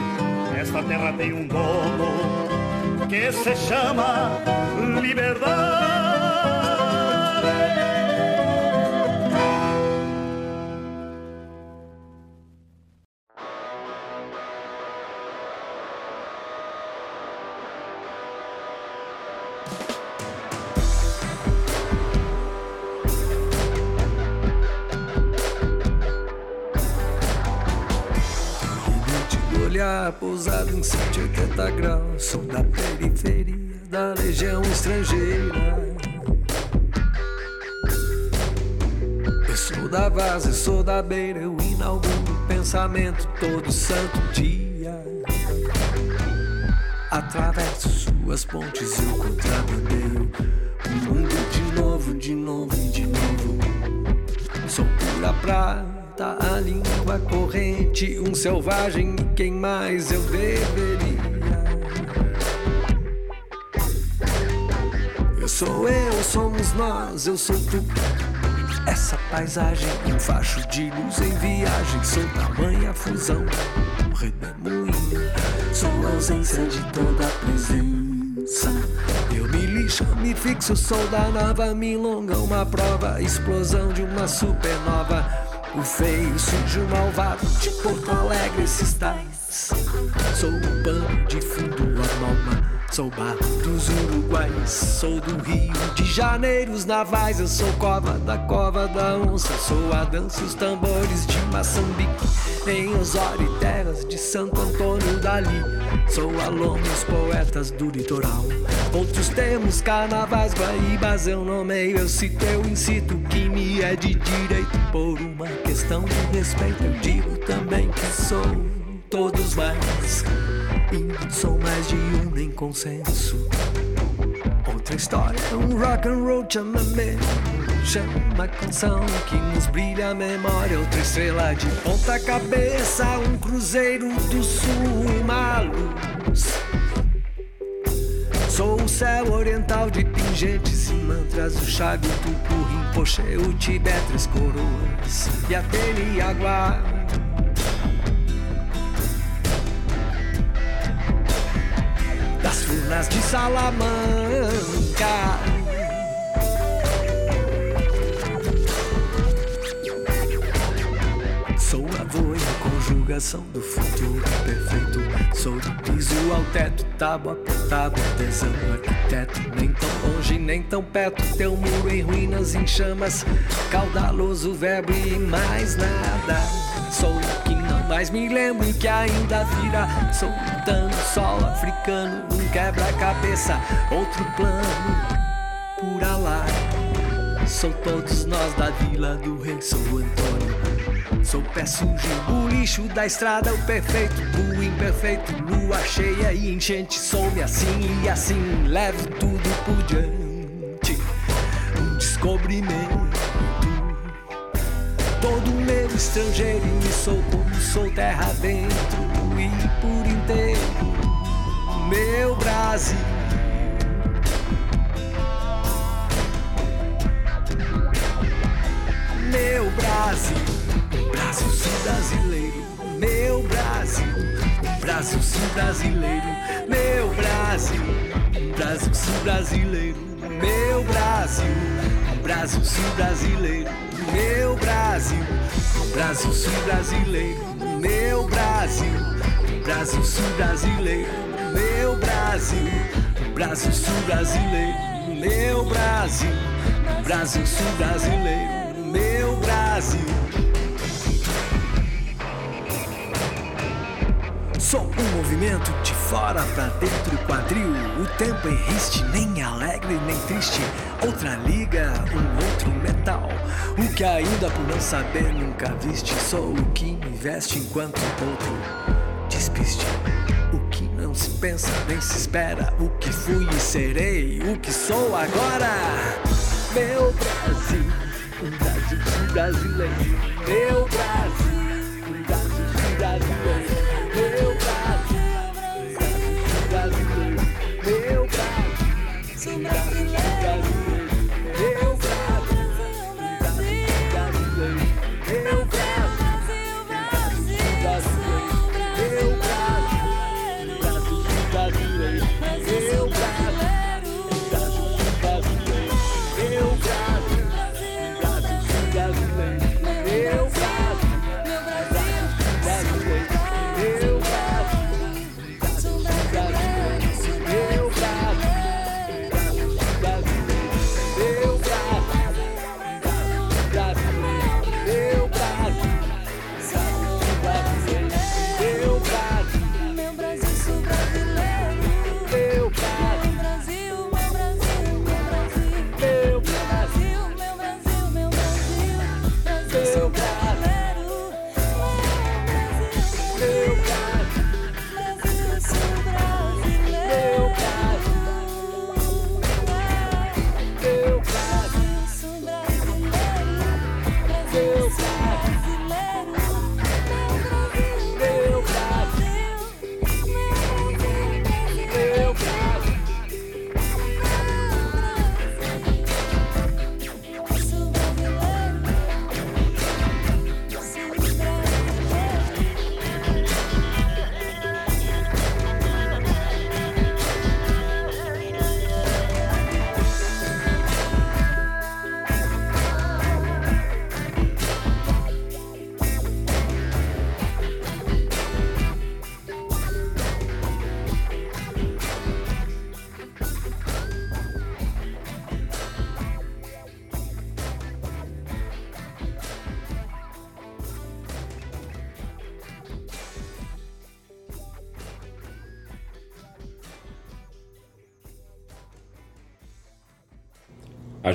Speaker 6: Esta terra tem um dono que se chama liberdade.
Speaker 7: Pousado em 180 graus. Sou da periferia da legião estrangeira. Eu sou da vaza, sou da beira. Eu inauguro pensamento todo santo dia. Atravesso suas pontes, eu contrabandeio o mundo de novo, de novo e de novo. Sou pura prata a língua corrente, um selvagem, quem mais eu deveria? Eu sou eu, somos nós, eu sou tu. Essa paisagem, um facho de luz em viagem, sou tamanha fusão, um redemoinho, sou a ausência de toda presença. dança. Eu me lixo, me fixo, sou da nova milonga, uma prova, explosão de uma supernova. O feio, sujo, malvado de Porto Alegre se estás. Sou o pano de fundo, a alma. Sou bar dos Uruguais, sou do Rio de Janeiro, os navais. Eu sou cova da cova da onça, sou a dança, os tambores de Moçambique. Em Osório terras de Santo Antônio Dali, sou a loma os poetas do litoral. Outros temos carnavais, guaíbas eu nomeio, eu cito, eu incito que me é de direito por uma questão de respeito. Eu digo também que sou todos mais. Sou mais de um nem consenso. Outra história, um rock and roll chamamé. Chama a canção que nos brilha a memória. Outra estrela de ponta cabeça, um cruzeiro do sul, uma luz. Sou o céu oriental de pingentes e mantras, o chago, tupu, rinpoche, o tibete, três coroas e a teliaguá. Das furnas de Salamanca. Sou a voa e conjugação do futuro perfeito. Sou do piso ao teto, tábua por tábua, tesão, arquiteto. Nem tão longe, nem tão perto. Teu muro em ruínas, em chamas. Caudaloso verbo e mais nada. Sou o que mais me lembro que ainda virá. Soltando sol africano, um quebra-cabeça, outro plano. Por lá. Sou todos nós da vila do rei, sou Antônio. Sou pé sujo, o lixo da estrada, o perfeito, o imperfeito, lua cheia e enchente. Sou-me assim e assim, levo tudo por diante. Um descobrimento. Todo meu estrangeiro e me sou como sou terra dentro e por inteiro. Meu Brasil. Meu Brasil, Brasil sim brasileiro, meu Brasil, Brasil sim brasileiro, meu Brasil, Brasil sim brasileiro, meu Brasil, Brasil sim brasileiro, meu Brasil, Brasil sim brasileiro, meu Brasil, Brasil sim brasileiro, meu Brasil, Brasil sim brasileiro, meu Brasil, Brasil sim brasileiro, meu Brasil. Sou um movimento de fora pra dentro quadril. O tempo é riste, nem alegre nem triste. Outra liga, um outro metal. O que ainda por não saber nunca viste. Sou o que me veste enquanto outro despiste. O que não se pensa nem se espera. O que fui e serei, o que sou agora. Meu Brasil, um Brasil brasileiro. Meu Brasil,
Speaker 2: guys.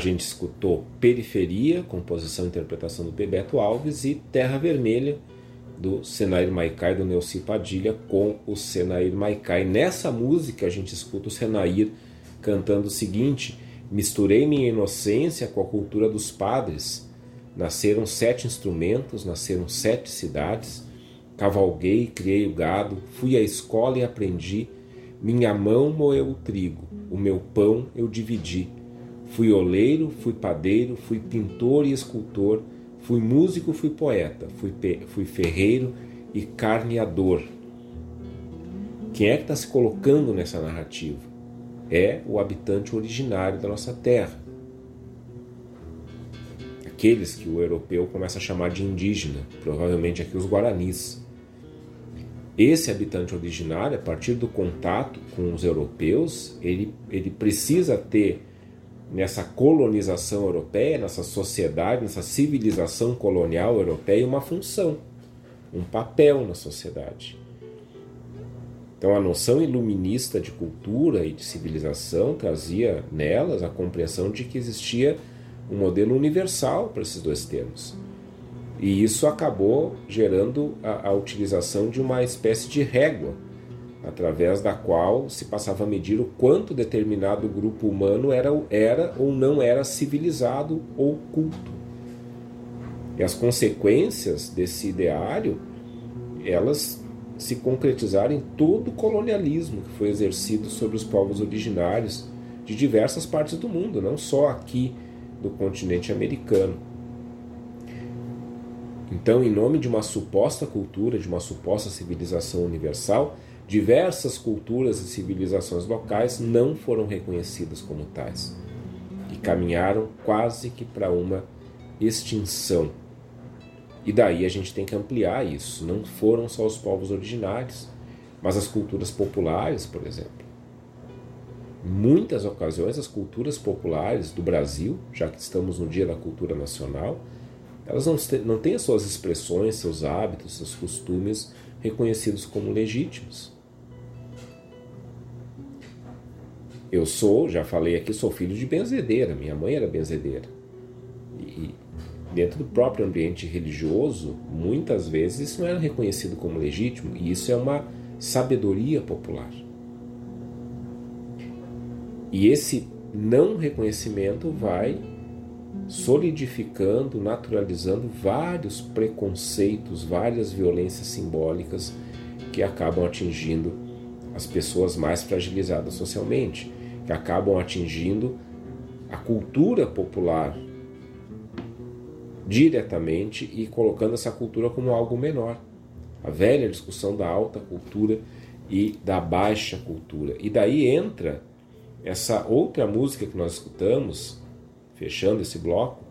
Speaker 2: Gente escutou Periferia, composição e interpretação do Bebeto Alves, e Terra Vermelha, do Senair Maicai, do Neuci Padilha, com o Senair Maicai. Nessa música a gente escuta o Senair cantando o seguinte: Misturei minha inocência com a cultura dos padres. Nasceram sete instrumentos, nasceram sete cidades. Cavalguei, criei o gado, fui à escola e aprendi. Minha mão moeu o trigo, o meu pão eu dividi. Fui oleiro, fui padeiro, fui pintor e escultor, fui músico, fui poeta, fui, fui ferreiro e carneador. Quem é que está se colocando nessa narrativa? É o habitante originário da nossa terra. Aqueles que o europeu começa a chamar de indígena, provavelmente aqui os guaranis. Esse habitante originário, a partir do contato com os europeus, ele, ele precisa ter nessa colonização europeia, nessa sociedade, nessa civilização colonial europeia, uma função, um papel na sociedade. Então, a noção iluminista de cultura e de civilização trazia nelas a compreensão de que existia um modelo universal para esses dois termos. E isso acabou gerando a, a utilização de uma espécie de régua através da qual se passava a medir o quanto determinado grupo humano era, era ou não era civilizado ou culto. E as consequências desse ideário, elas se concretizaram em todo o colonialismo que foi exercido sobre os povos originários de diversas partes do mundo, não só aqui do continente americano. Então, em nome de uma suposta cultura, de uma suposta civilização universal, Diversas culturas e civilizações locais não foram reconhecidas como tais e caminharam quase que para uma extinção. E daí a gente tem que ampliar isso. Não foram só os povos originários, mas as culturas populares, por exemplo. Em muitas ocasiões, as culturas populares do Brasil, já que estamos no Dia da Cultura Nacional, elas não, têm as suas expressões, seus hábitos, seus costumes reconhecidos como legítimos. Eu sou, já falei aqui, sou filho de benzedeira, minha mãe era benzedeira. E dentro do próprio ambiente religioso, muitas vezes isso não era reconhecido como legítimo, e isso é uma sabedoria popular. E esse não reconhecimento vai solidificando, naturalizando vários preconceitos, várias violências simbólicas que acabam atingindo as pessoas mais fragilizadas socialmente que acabam atingindo a cultura popular diretamente e colocando essa cultura como algo menor. A velha discussão da alta cultura e da baixa cultura. E daí entra essa outra música que nós escutamos, fechando esse bloco,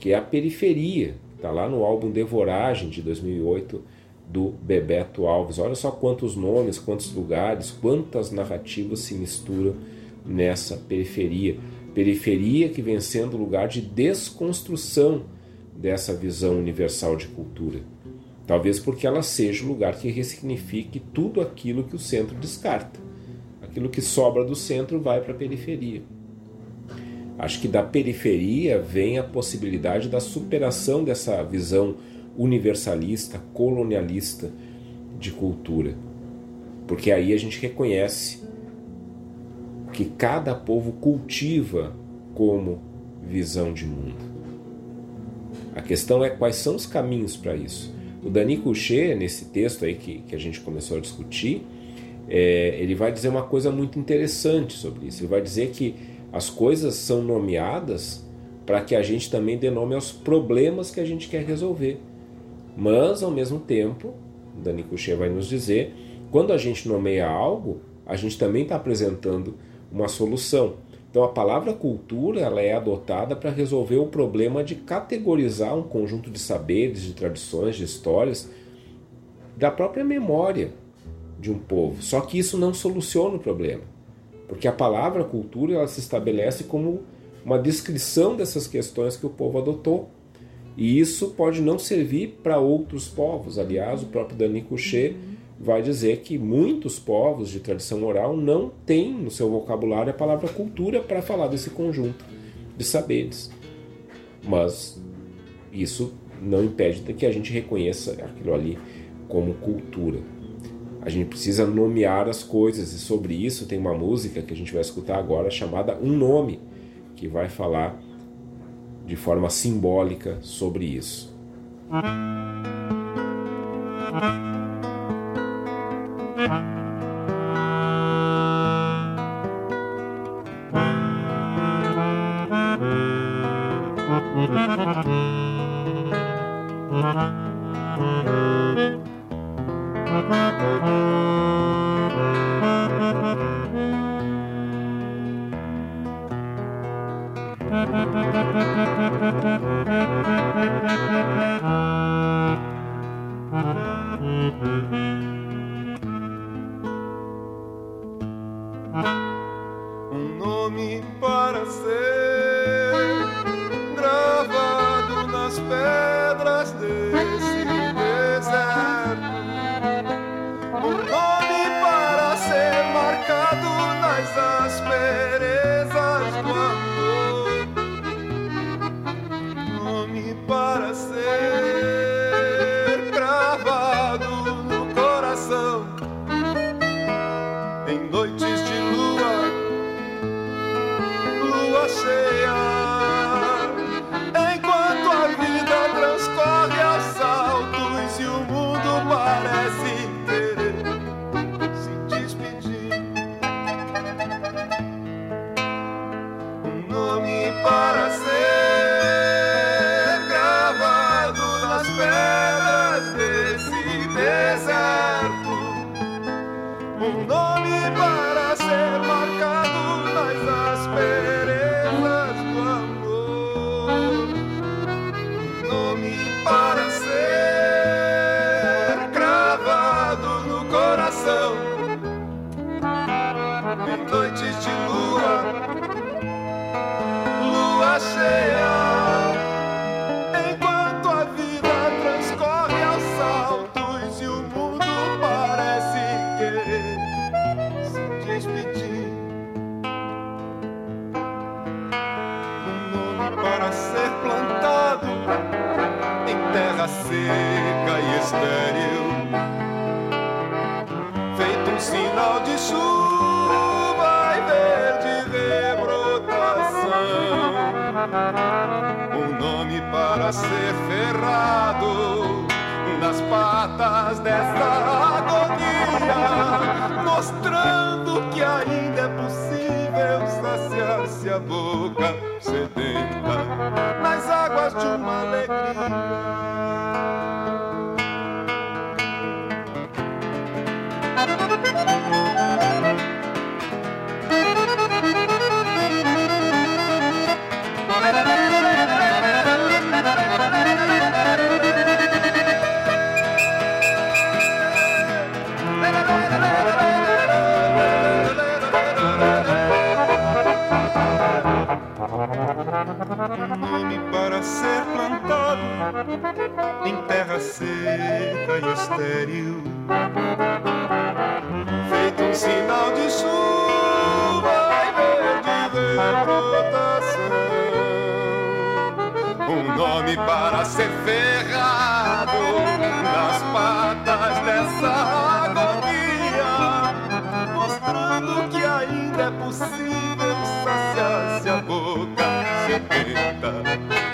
Speaker 2: que é a Periferia, está lá no álbum Devoragem de 2008 do Bebeto Alves. Olha só quantos nomes, quantos lugares, quantas narrativas se misturam nessa periferia. Periferia que vem sendo lugar de desconstrução dessa visão universal de cultura. Talvez porque ela seja o lugar que ressignifique tudo aquilo que o centro descarta. Aquilo que sobra do centro vai para a periferia. Acho que da periferia vem a possibilidade da superação dessa visão universalista, colonialista de cultura. Porque aí a gente reconhece que cada povo cultiva como visão de mundo. A questão é quais são os caminhos para isso. O Dani Coucher, nesse texto aí que, que a gente começou a discutir, é, ele vai dizer uma coisa muito interessante sobre isso. Ele vai dizer que as coisas são nomeadas para que a gente também dê nome aos problemas que a gente quer resolver. Mas, ao mesmo tempo, Dani Coucher vai nos dizer, quando a gente nomeia algo, a gente também está apresentando uma solução. Então a palavra cultura ela é adotada para resolver o problema de categorizar um conjunto de saberes, de tradições, de histórias da própria memória de um povo. Só que isso não soluciona o problema, porque a palavra cultura ela se estabelece como uma descrição dessas questões que o povo adotou. E isso pode não servir para outros povos. Aliás, o próprio Dani Coucher vai dizer que muitos povos de tradição oral não têm no seu vocabulário a palavra cultura para falar desse conjunto. de saberes. Mas isso não impede que a gente reconheça aquilo ali como cultura. A gente precisa nomear as coisas e sobre isso tem uma música que a gente vai escutar agora chamada Um Nome, que vai falar de forma simbólica sobre isso.
Speaker 8: Um ser ferrado nas patas dessa agonia, mostrando que ainda é possível saciar-se a boca sedenta nas águas de uma alegria. Um nome para ser plantado em terra seca e estéril, feito um sinal de chuva e verde rebrotação. Um nome para ser ferrado nas patas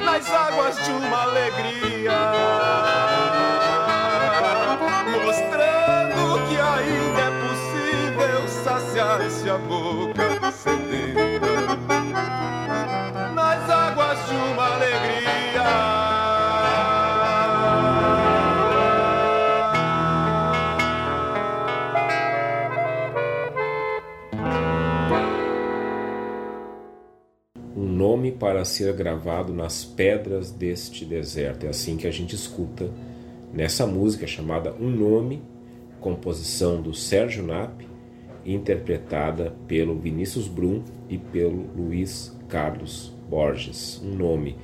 Speaker 8: nas águas de uma alegria, mostrando que ainda é possível saciar-se a boca sedenta
Speaker 2: para ser gravado nas pedras deste deserto. É assim que a gente escuta nessa música chamada Um Nome, composição do Sérgio Nap, interpretada pelo Vinícius Brum e pelo Luiz Carlos Borges. Um nome.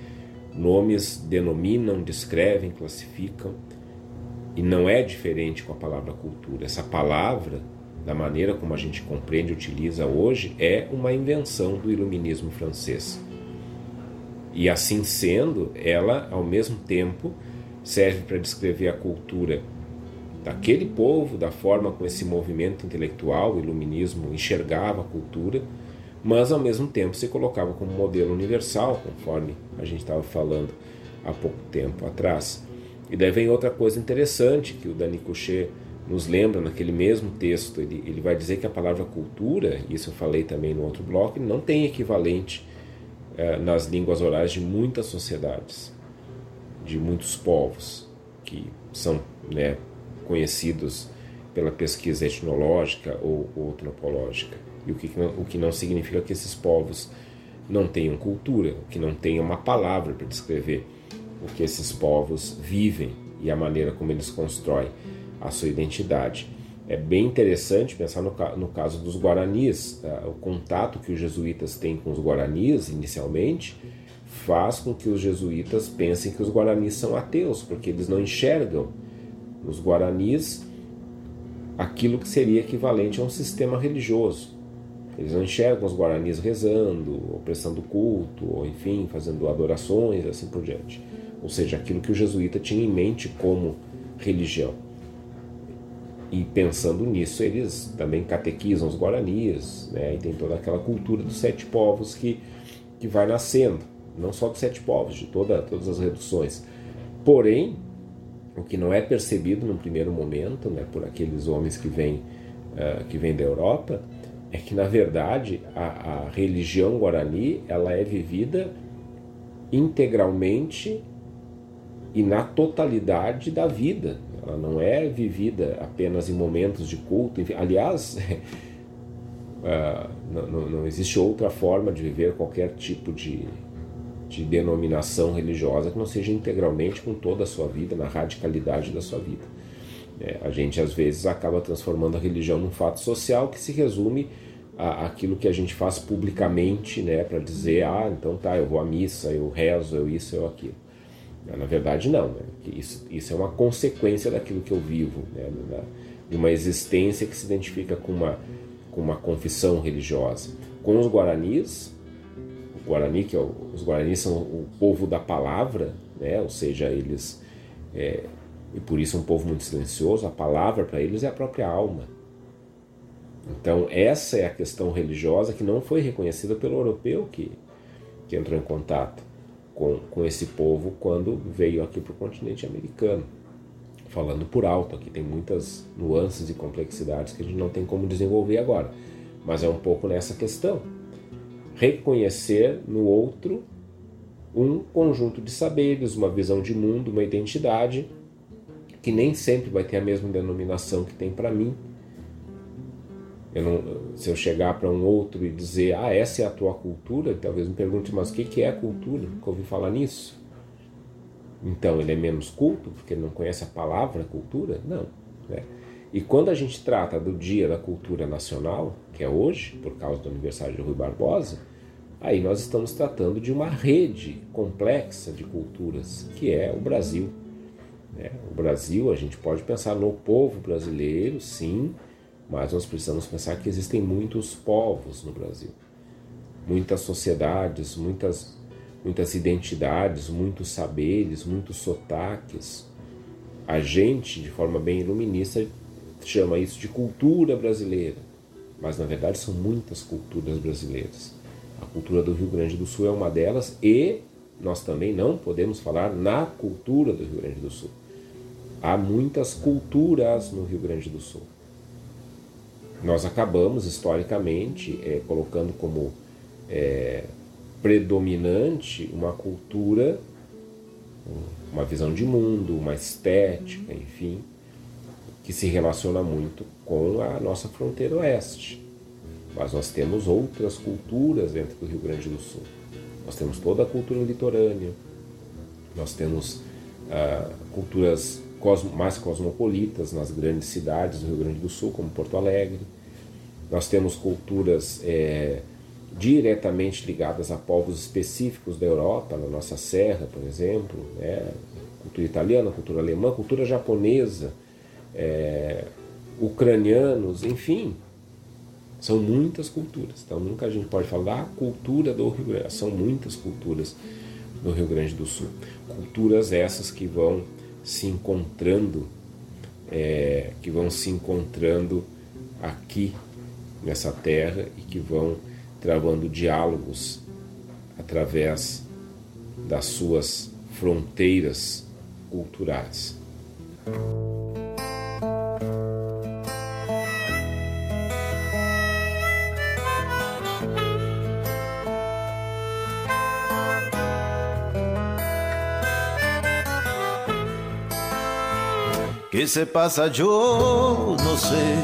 Speaker 2: Nomes denominam, descrevem, classificam, e não é diferente com a palavra cultura. Essa palavra, da maneira como a gente compreende e utiliza hoje, é uma invenção do iluminismo francês. E assim sendo, ela, ao mesmo tempo, serve para descrever a cultura daquele povo, da forma como esse movimento intelectual, o iluminismo, enxergava a cultura, mas ao mesmo tempo se colocava como modelo universal, conforme a gente estava falando há pouco tempo atrás. E daí vem outra coisa interessante que o Dani Couchet nos lembra naquele mesmo texto. Ele, ele vai dizer que a palavra cultura, isso eu falei também no outro bloco, não tem equivalente eh, nas línguas orais de muitas sociedades, de muitos povos que são né, conhecidos pela pesquisa etnológica ou, ou antropológica. E o que, o que não significa que esses povos não tenham cultura, que não tenham uma palavra para descrever o que esses povos vivem e a maneira como eles constroem a sua identidade. É bem interessante pensar no, no caso dos guaranis. Tá? O contato que os jesuítas têm com os guaranis, inicialmente, faz com que os jesuítas pensem que os guaranis são ateus, porque eles não enxergam nos guaranis aquilo que seria equivalente a um sistema religioso. Eles não enxergam os guaranis rezando, ou prestando culto, ou enfim, fazendo adorações, assim por diante. Ou seja, aquilo que o jesuíta tinha em mente como religião. E pensando nisso, eles também catequizam os guaranis, né? e tem toda aquela cultura dos sete povos que, que vai nascendo, não só dos sete povos, de toda, todas as reduções. Porém, o que não é percebido no primeiro momento, né, por aqueles homens que vêm uh, que vêm da Europa, é que na verdade a, a, religião guarani ela é vivida integralmente e na totalidade da vida. Ela não é vivida apenas em momentos de culto. Aliás, uh, não, não existe outra forma de viver qualquer tipo de, de denominação religiosa que não seja integralmente com toda a sua vida, na radicalidade da sua vida. É, a gente às vezes acaba transformando a religião num fato social que se resume a, aquilo que a gente faz publicamente, né, para dizer, ah, então tá, eu vou à missa, eu rezo, eu isso, eu aquilo. Na verdade, não. Né? Isso, isso é uma consequência daquilo que eu vivo, né? de uma existência que se identifica com uma, com uma confissão religiosa. Com os guaranis, Guarani, que é o, os Guaranis são o povo da palavra, né? ou seja, eles, é, e por isso um povo muito silencioso, a palavra para eles é a própria alma. Então, essa é a questão religiosa que não foi reconhecida pelo europeu que, que entrou em contato com, com esse povo quando veio aqui para o continente americano. Falando por alto, aqui tem muitas nuances e complexidades que a gente não tem como desenvolver agora, mas é um pouco nessa questão reconhecer no outro um conjunto de saberes, uma visão de mundo, uma identidade que nem sempre vai ter a mesma denominação que tem para mim. Eu não, se eu chegar para um outro e dizer, ah, essa é a tua cultura, talvez me pergunte, mas o que é a cultura? Nunca ouvi falar nisso. Então ele é menos culto porque não conhece a palavra cultura? Não. Né? E quando a gente trata do Dia da Cultura Nacional, que é hoje, por causa do aniversário de Rui Barbosa, aí nós estamos tratando de uma rede complexa de culturas, que é o Brasil. Né? O Brasil, a gente pode pensar no povo brasileiro, sim, mas nós precisamos pensar que existem muitos povos no Brasil, muitas sociedades, muitas, muitas identidades, muitos saberes, muitos sotaques. A gente, de forma bem iluminista, chama isso de cultura brasileira, mas na verdade são muitas culturas brasileiras. A cultura do Rio Grande do Sul é uma delas e nós também não podemos falar na cultura do Rio Grande do Sul. Há muitas culturas no Rio Grande do Sul. Nós acabamos historicamente é, colocando como é, predominante uma cultura, uma visão de mundo, uma estética, enfim, que se relaciona muito com a nossa fronteira oeste. Mas nós temos outras culturas dentro do Rio Grande do Sul. Nós temos toda a cultura litorânea, nós temos ah, culturas cosmo, mais cosmopolitas nas grandes cidades do Rio Grande do Sul, como Porto Alegre. Nós temos culturas é, diretamente ligadas a povos específicos da Europa, na nossa serra, por exemplo, né? cultura italiana, cultura alemã, cultura japonesa é, ucranianos, enfim, são muitas culturas. Então nunca a gente pode falar da cultura do Rio Grande, são muitas culturas no Rio Grande do Sul. Culturas essas que vão se encontrando, é, que vão se encontrando aqui nessa terra e que vão travando diálogos através das suas fronteiras culturais.
Speaker 9: Que se passa, yo no sé.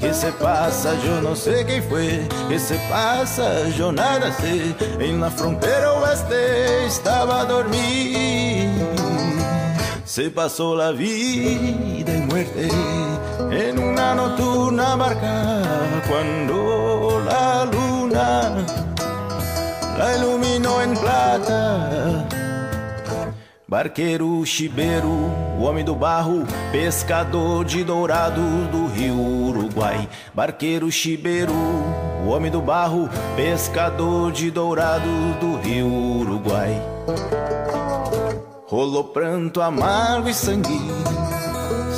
Speaker 9: Que se pasa, yo no sé qué fue. Que se pasa, yo nada sé. En la frontera oeste estaba a dormir. Se pasó la vida y muerte en una nocturna barca cuando la luna la iluminó en plata. Barqueiro, chibeiro, homem do barro, pescador de dourado do rio Uruguai. Barqueiro, chibeiro, homem do barro, pescador de dourado do rio Uruguai. Rolou pranto amargo e sangue,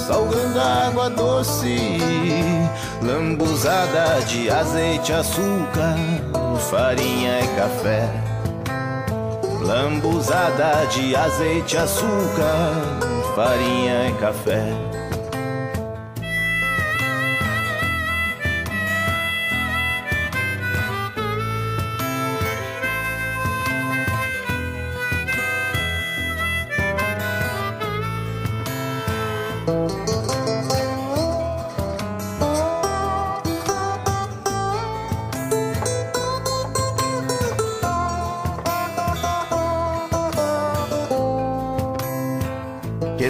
Speaker 9: salgando água doce, lambuzada de azeite, açúcar, farinha e café. Lambuzada de azeite, açúcar, farinha e café.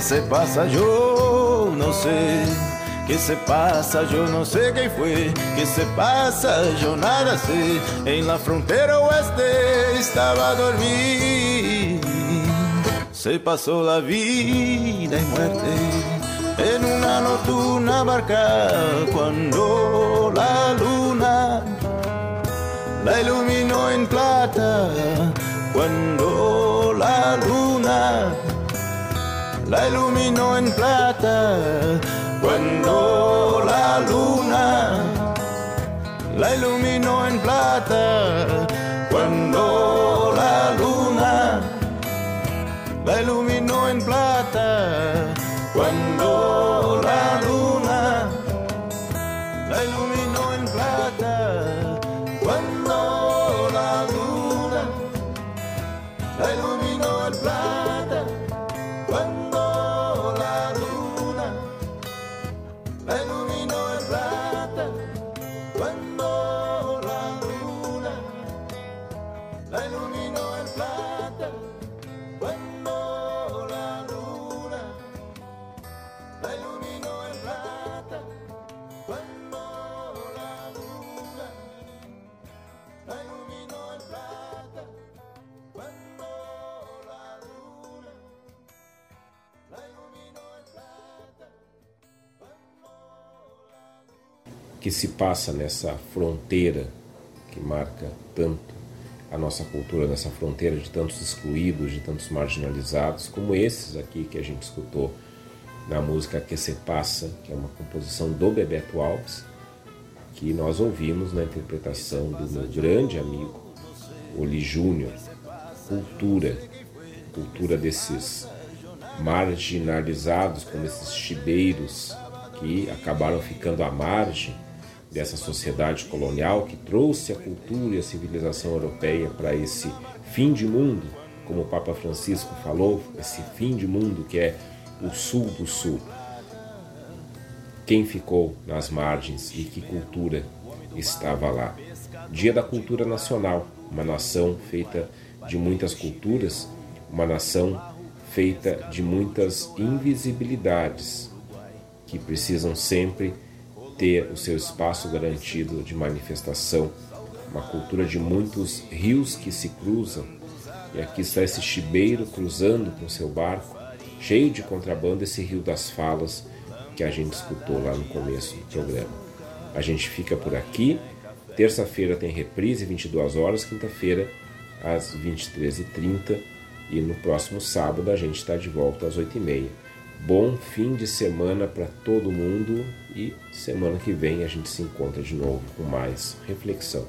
Speaker 9: Se pasa, yo no sé. Que se pasa, yo no sé qué fue. Que se pasa, yo nada sé. En la frontera oeste estaba a dormir. Se pasó la vida y muerte en una nocturna barca cuando la luna la iluminó en plata. Cuando la luna la iluminó en plata cuando la luna la iluminó en plata cuando la luna la iluminó en plata cuando la luna la iluminó en plata cuando la luna la iluminó en plata
Speaker 2: que se passa nessa fronteira que marca tanto a nossa cultura, nessa fronteira de tantos excluídos, de tantos marginalizados, como esses aqui que a gente escutou na música Que Se Passa, que é uma composição do Bebeto Alves, que nós ouvimos na interpretação do meu grande amigo Oli Júnior. Cultura, cultura desses marginalizados, como esses chibeiros que acabaram ficando à margem dessa sociedade colonial que trouxe a cultura e a civilização europeia para esse fim de mundo, como o Papa Francisco falou, esse fim de mundo que é o sul do sul. Quem ficou nas margens e que cultura estava lá? Dia da Cultura Nacional, uma nação feita de muitas culturas, uma nação feita de muitas invisibilidades que precisam sempre ter o seu espaço garantido de manifestação, uma cultura de muitos rios que se cruzam. E aqui está esse chibeiro cruzando com seu barco, cheio de contrabando, esse rio das falas que a gente escutou lá no começo do programa. A gente fica por aqui. Terça-feira tem reprise, 22 horas. Quinta-feira, às 23h30, E no próximo sábado a gente está de volta às 8h30. Bom fim de semana para todo mundo e semana que vem a gente se encontra de novo com mais reflexão.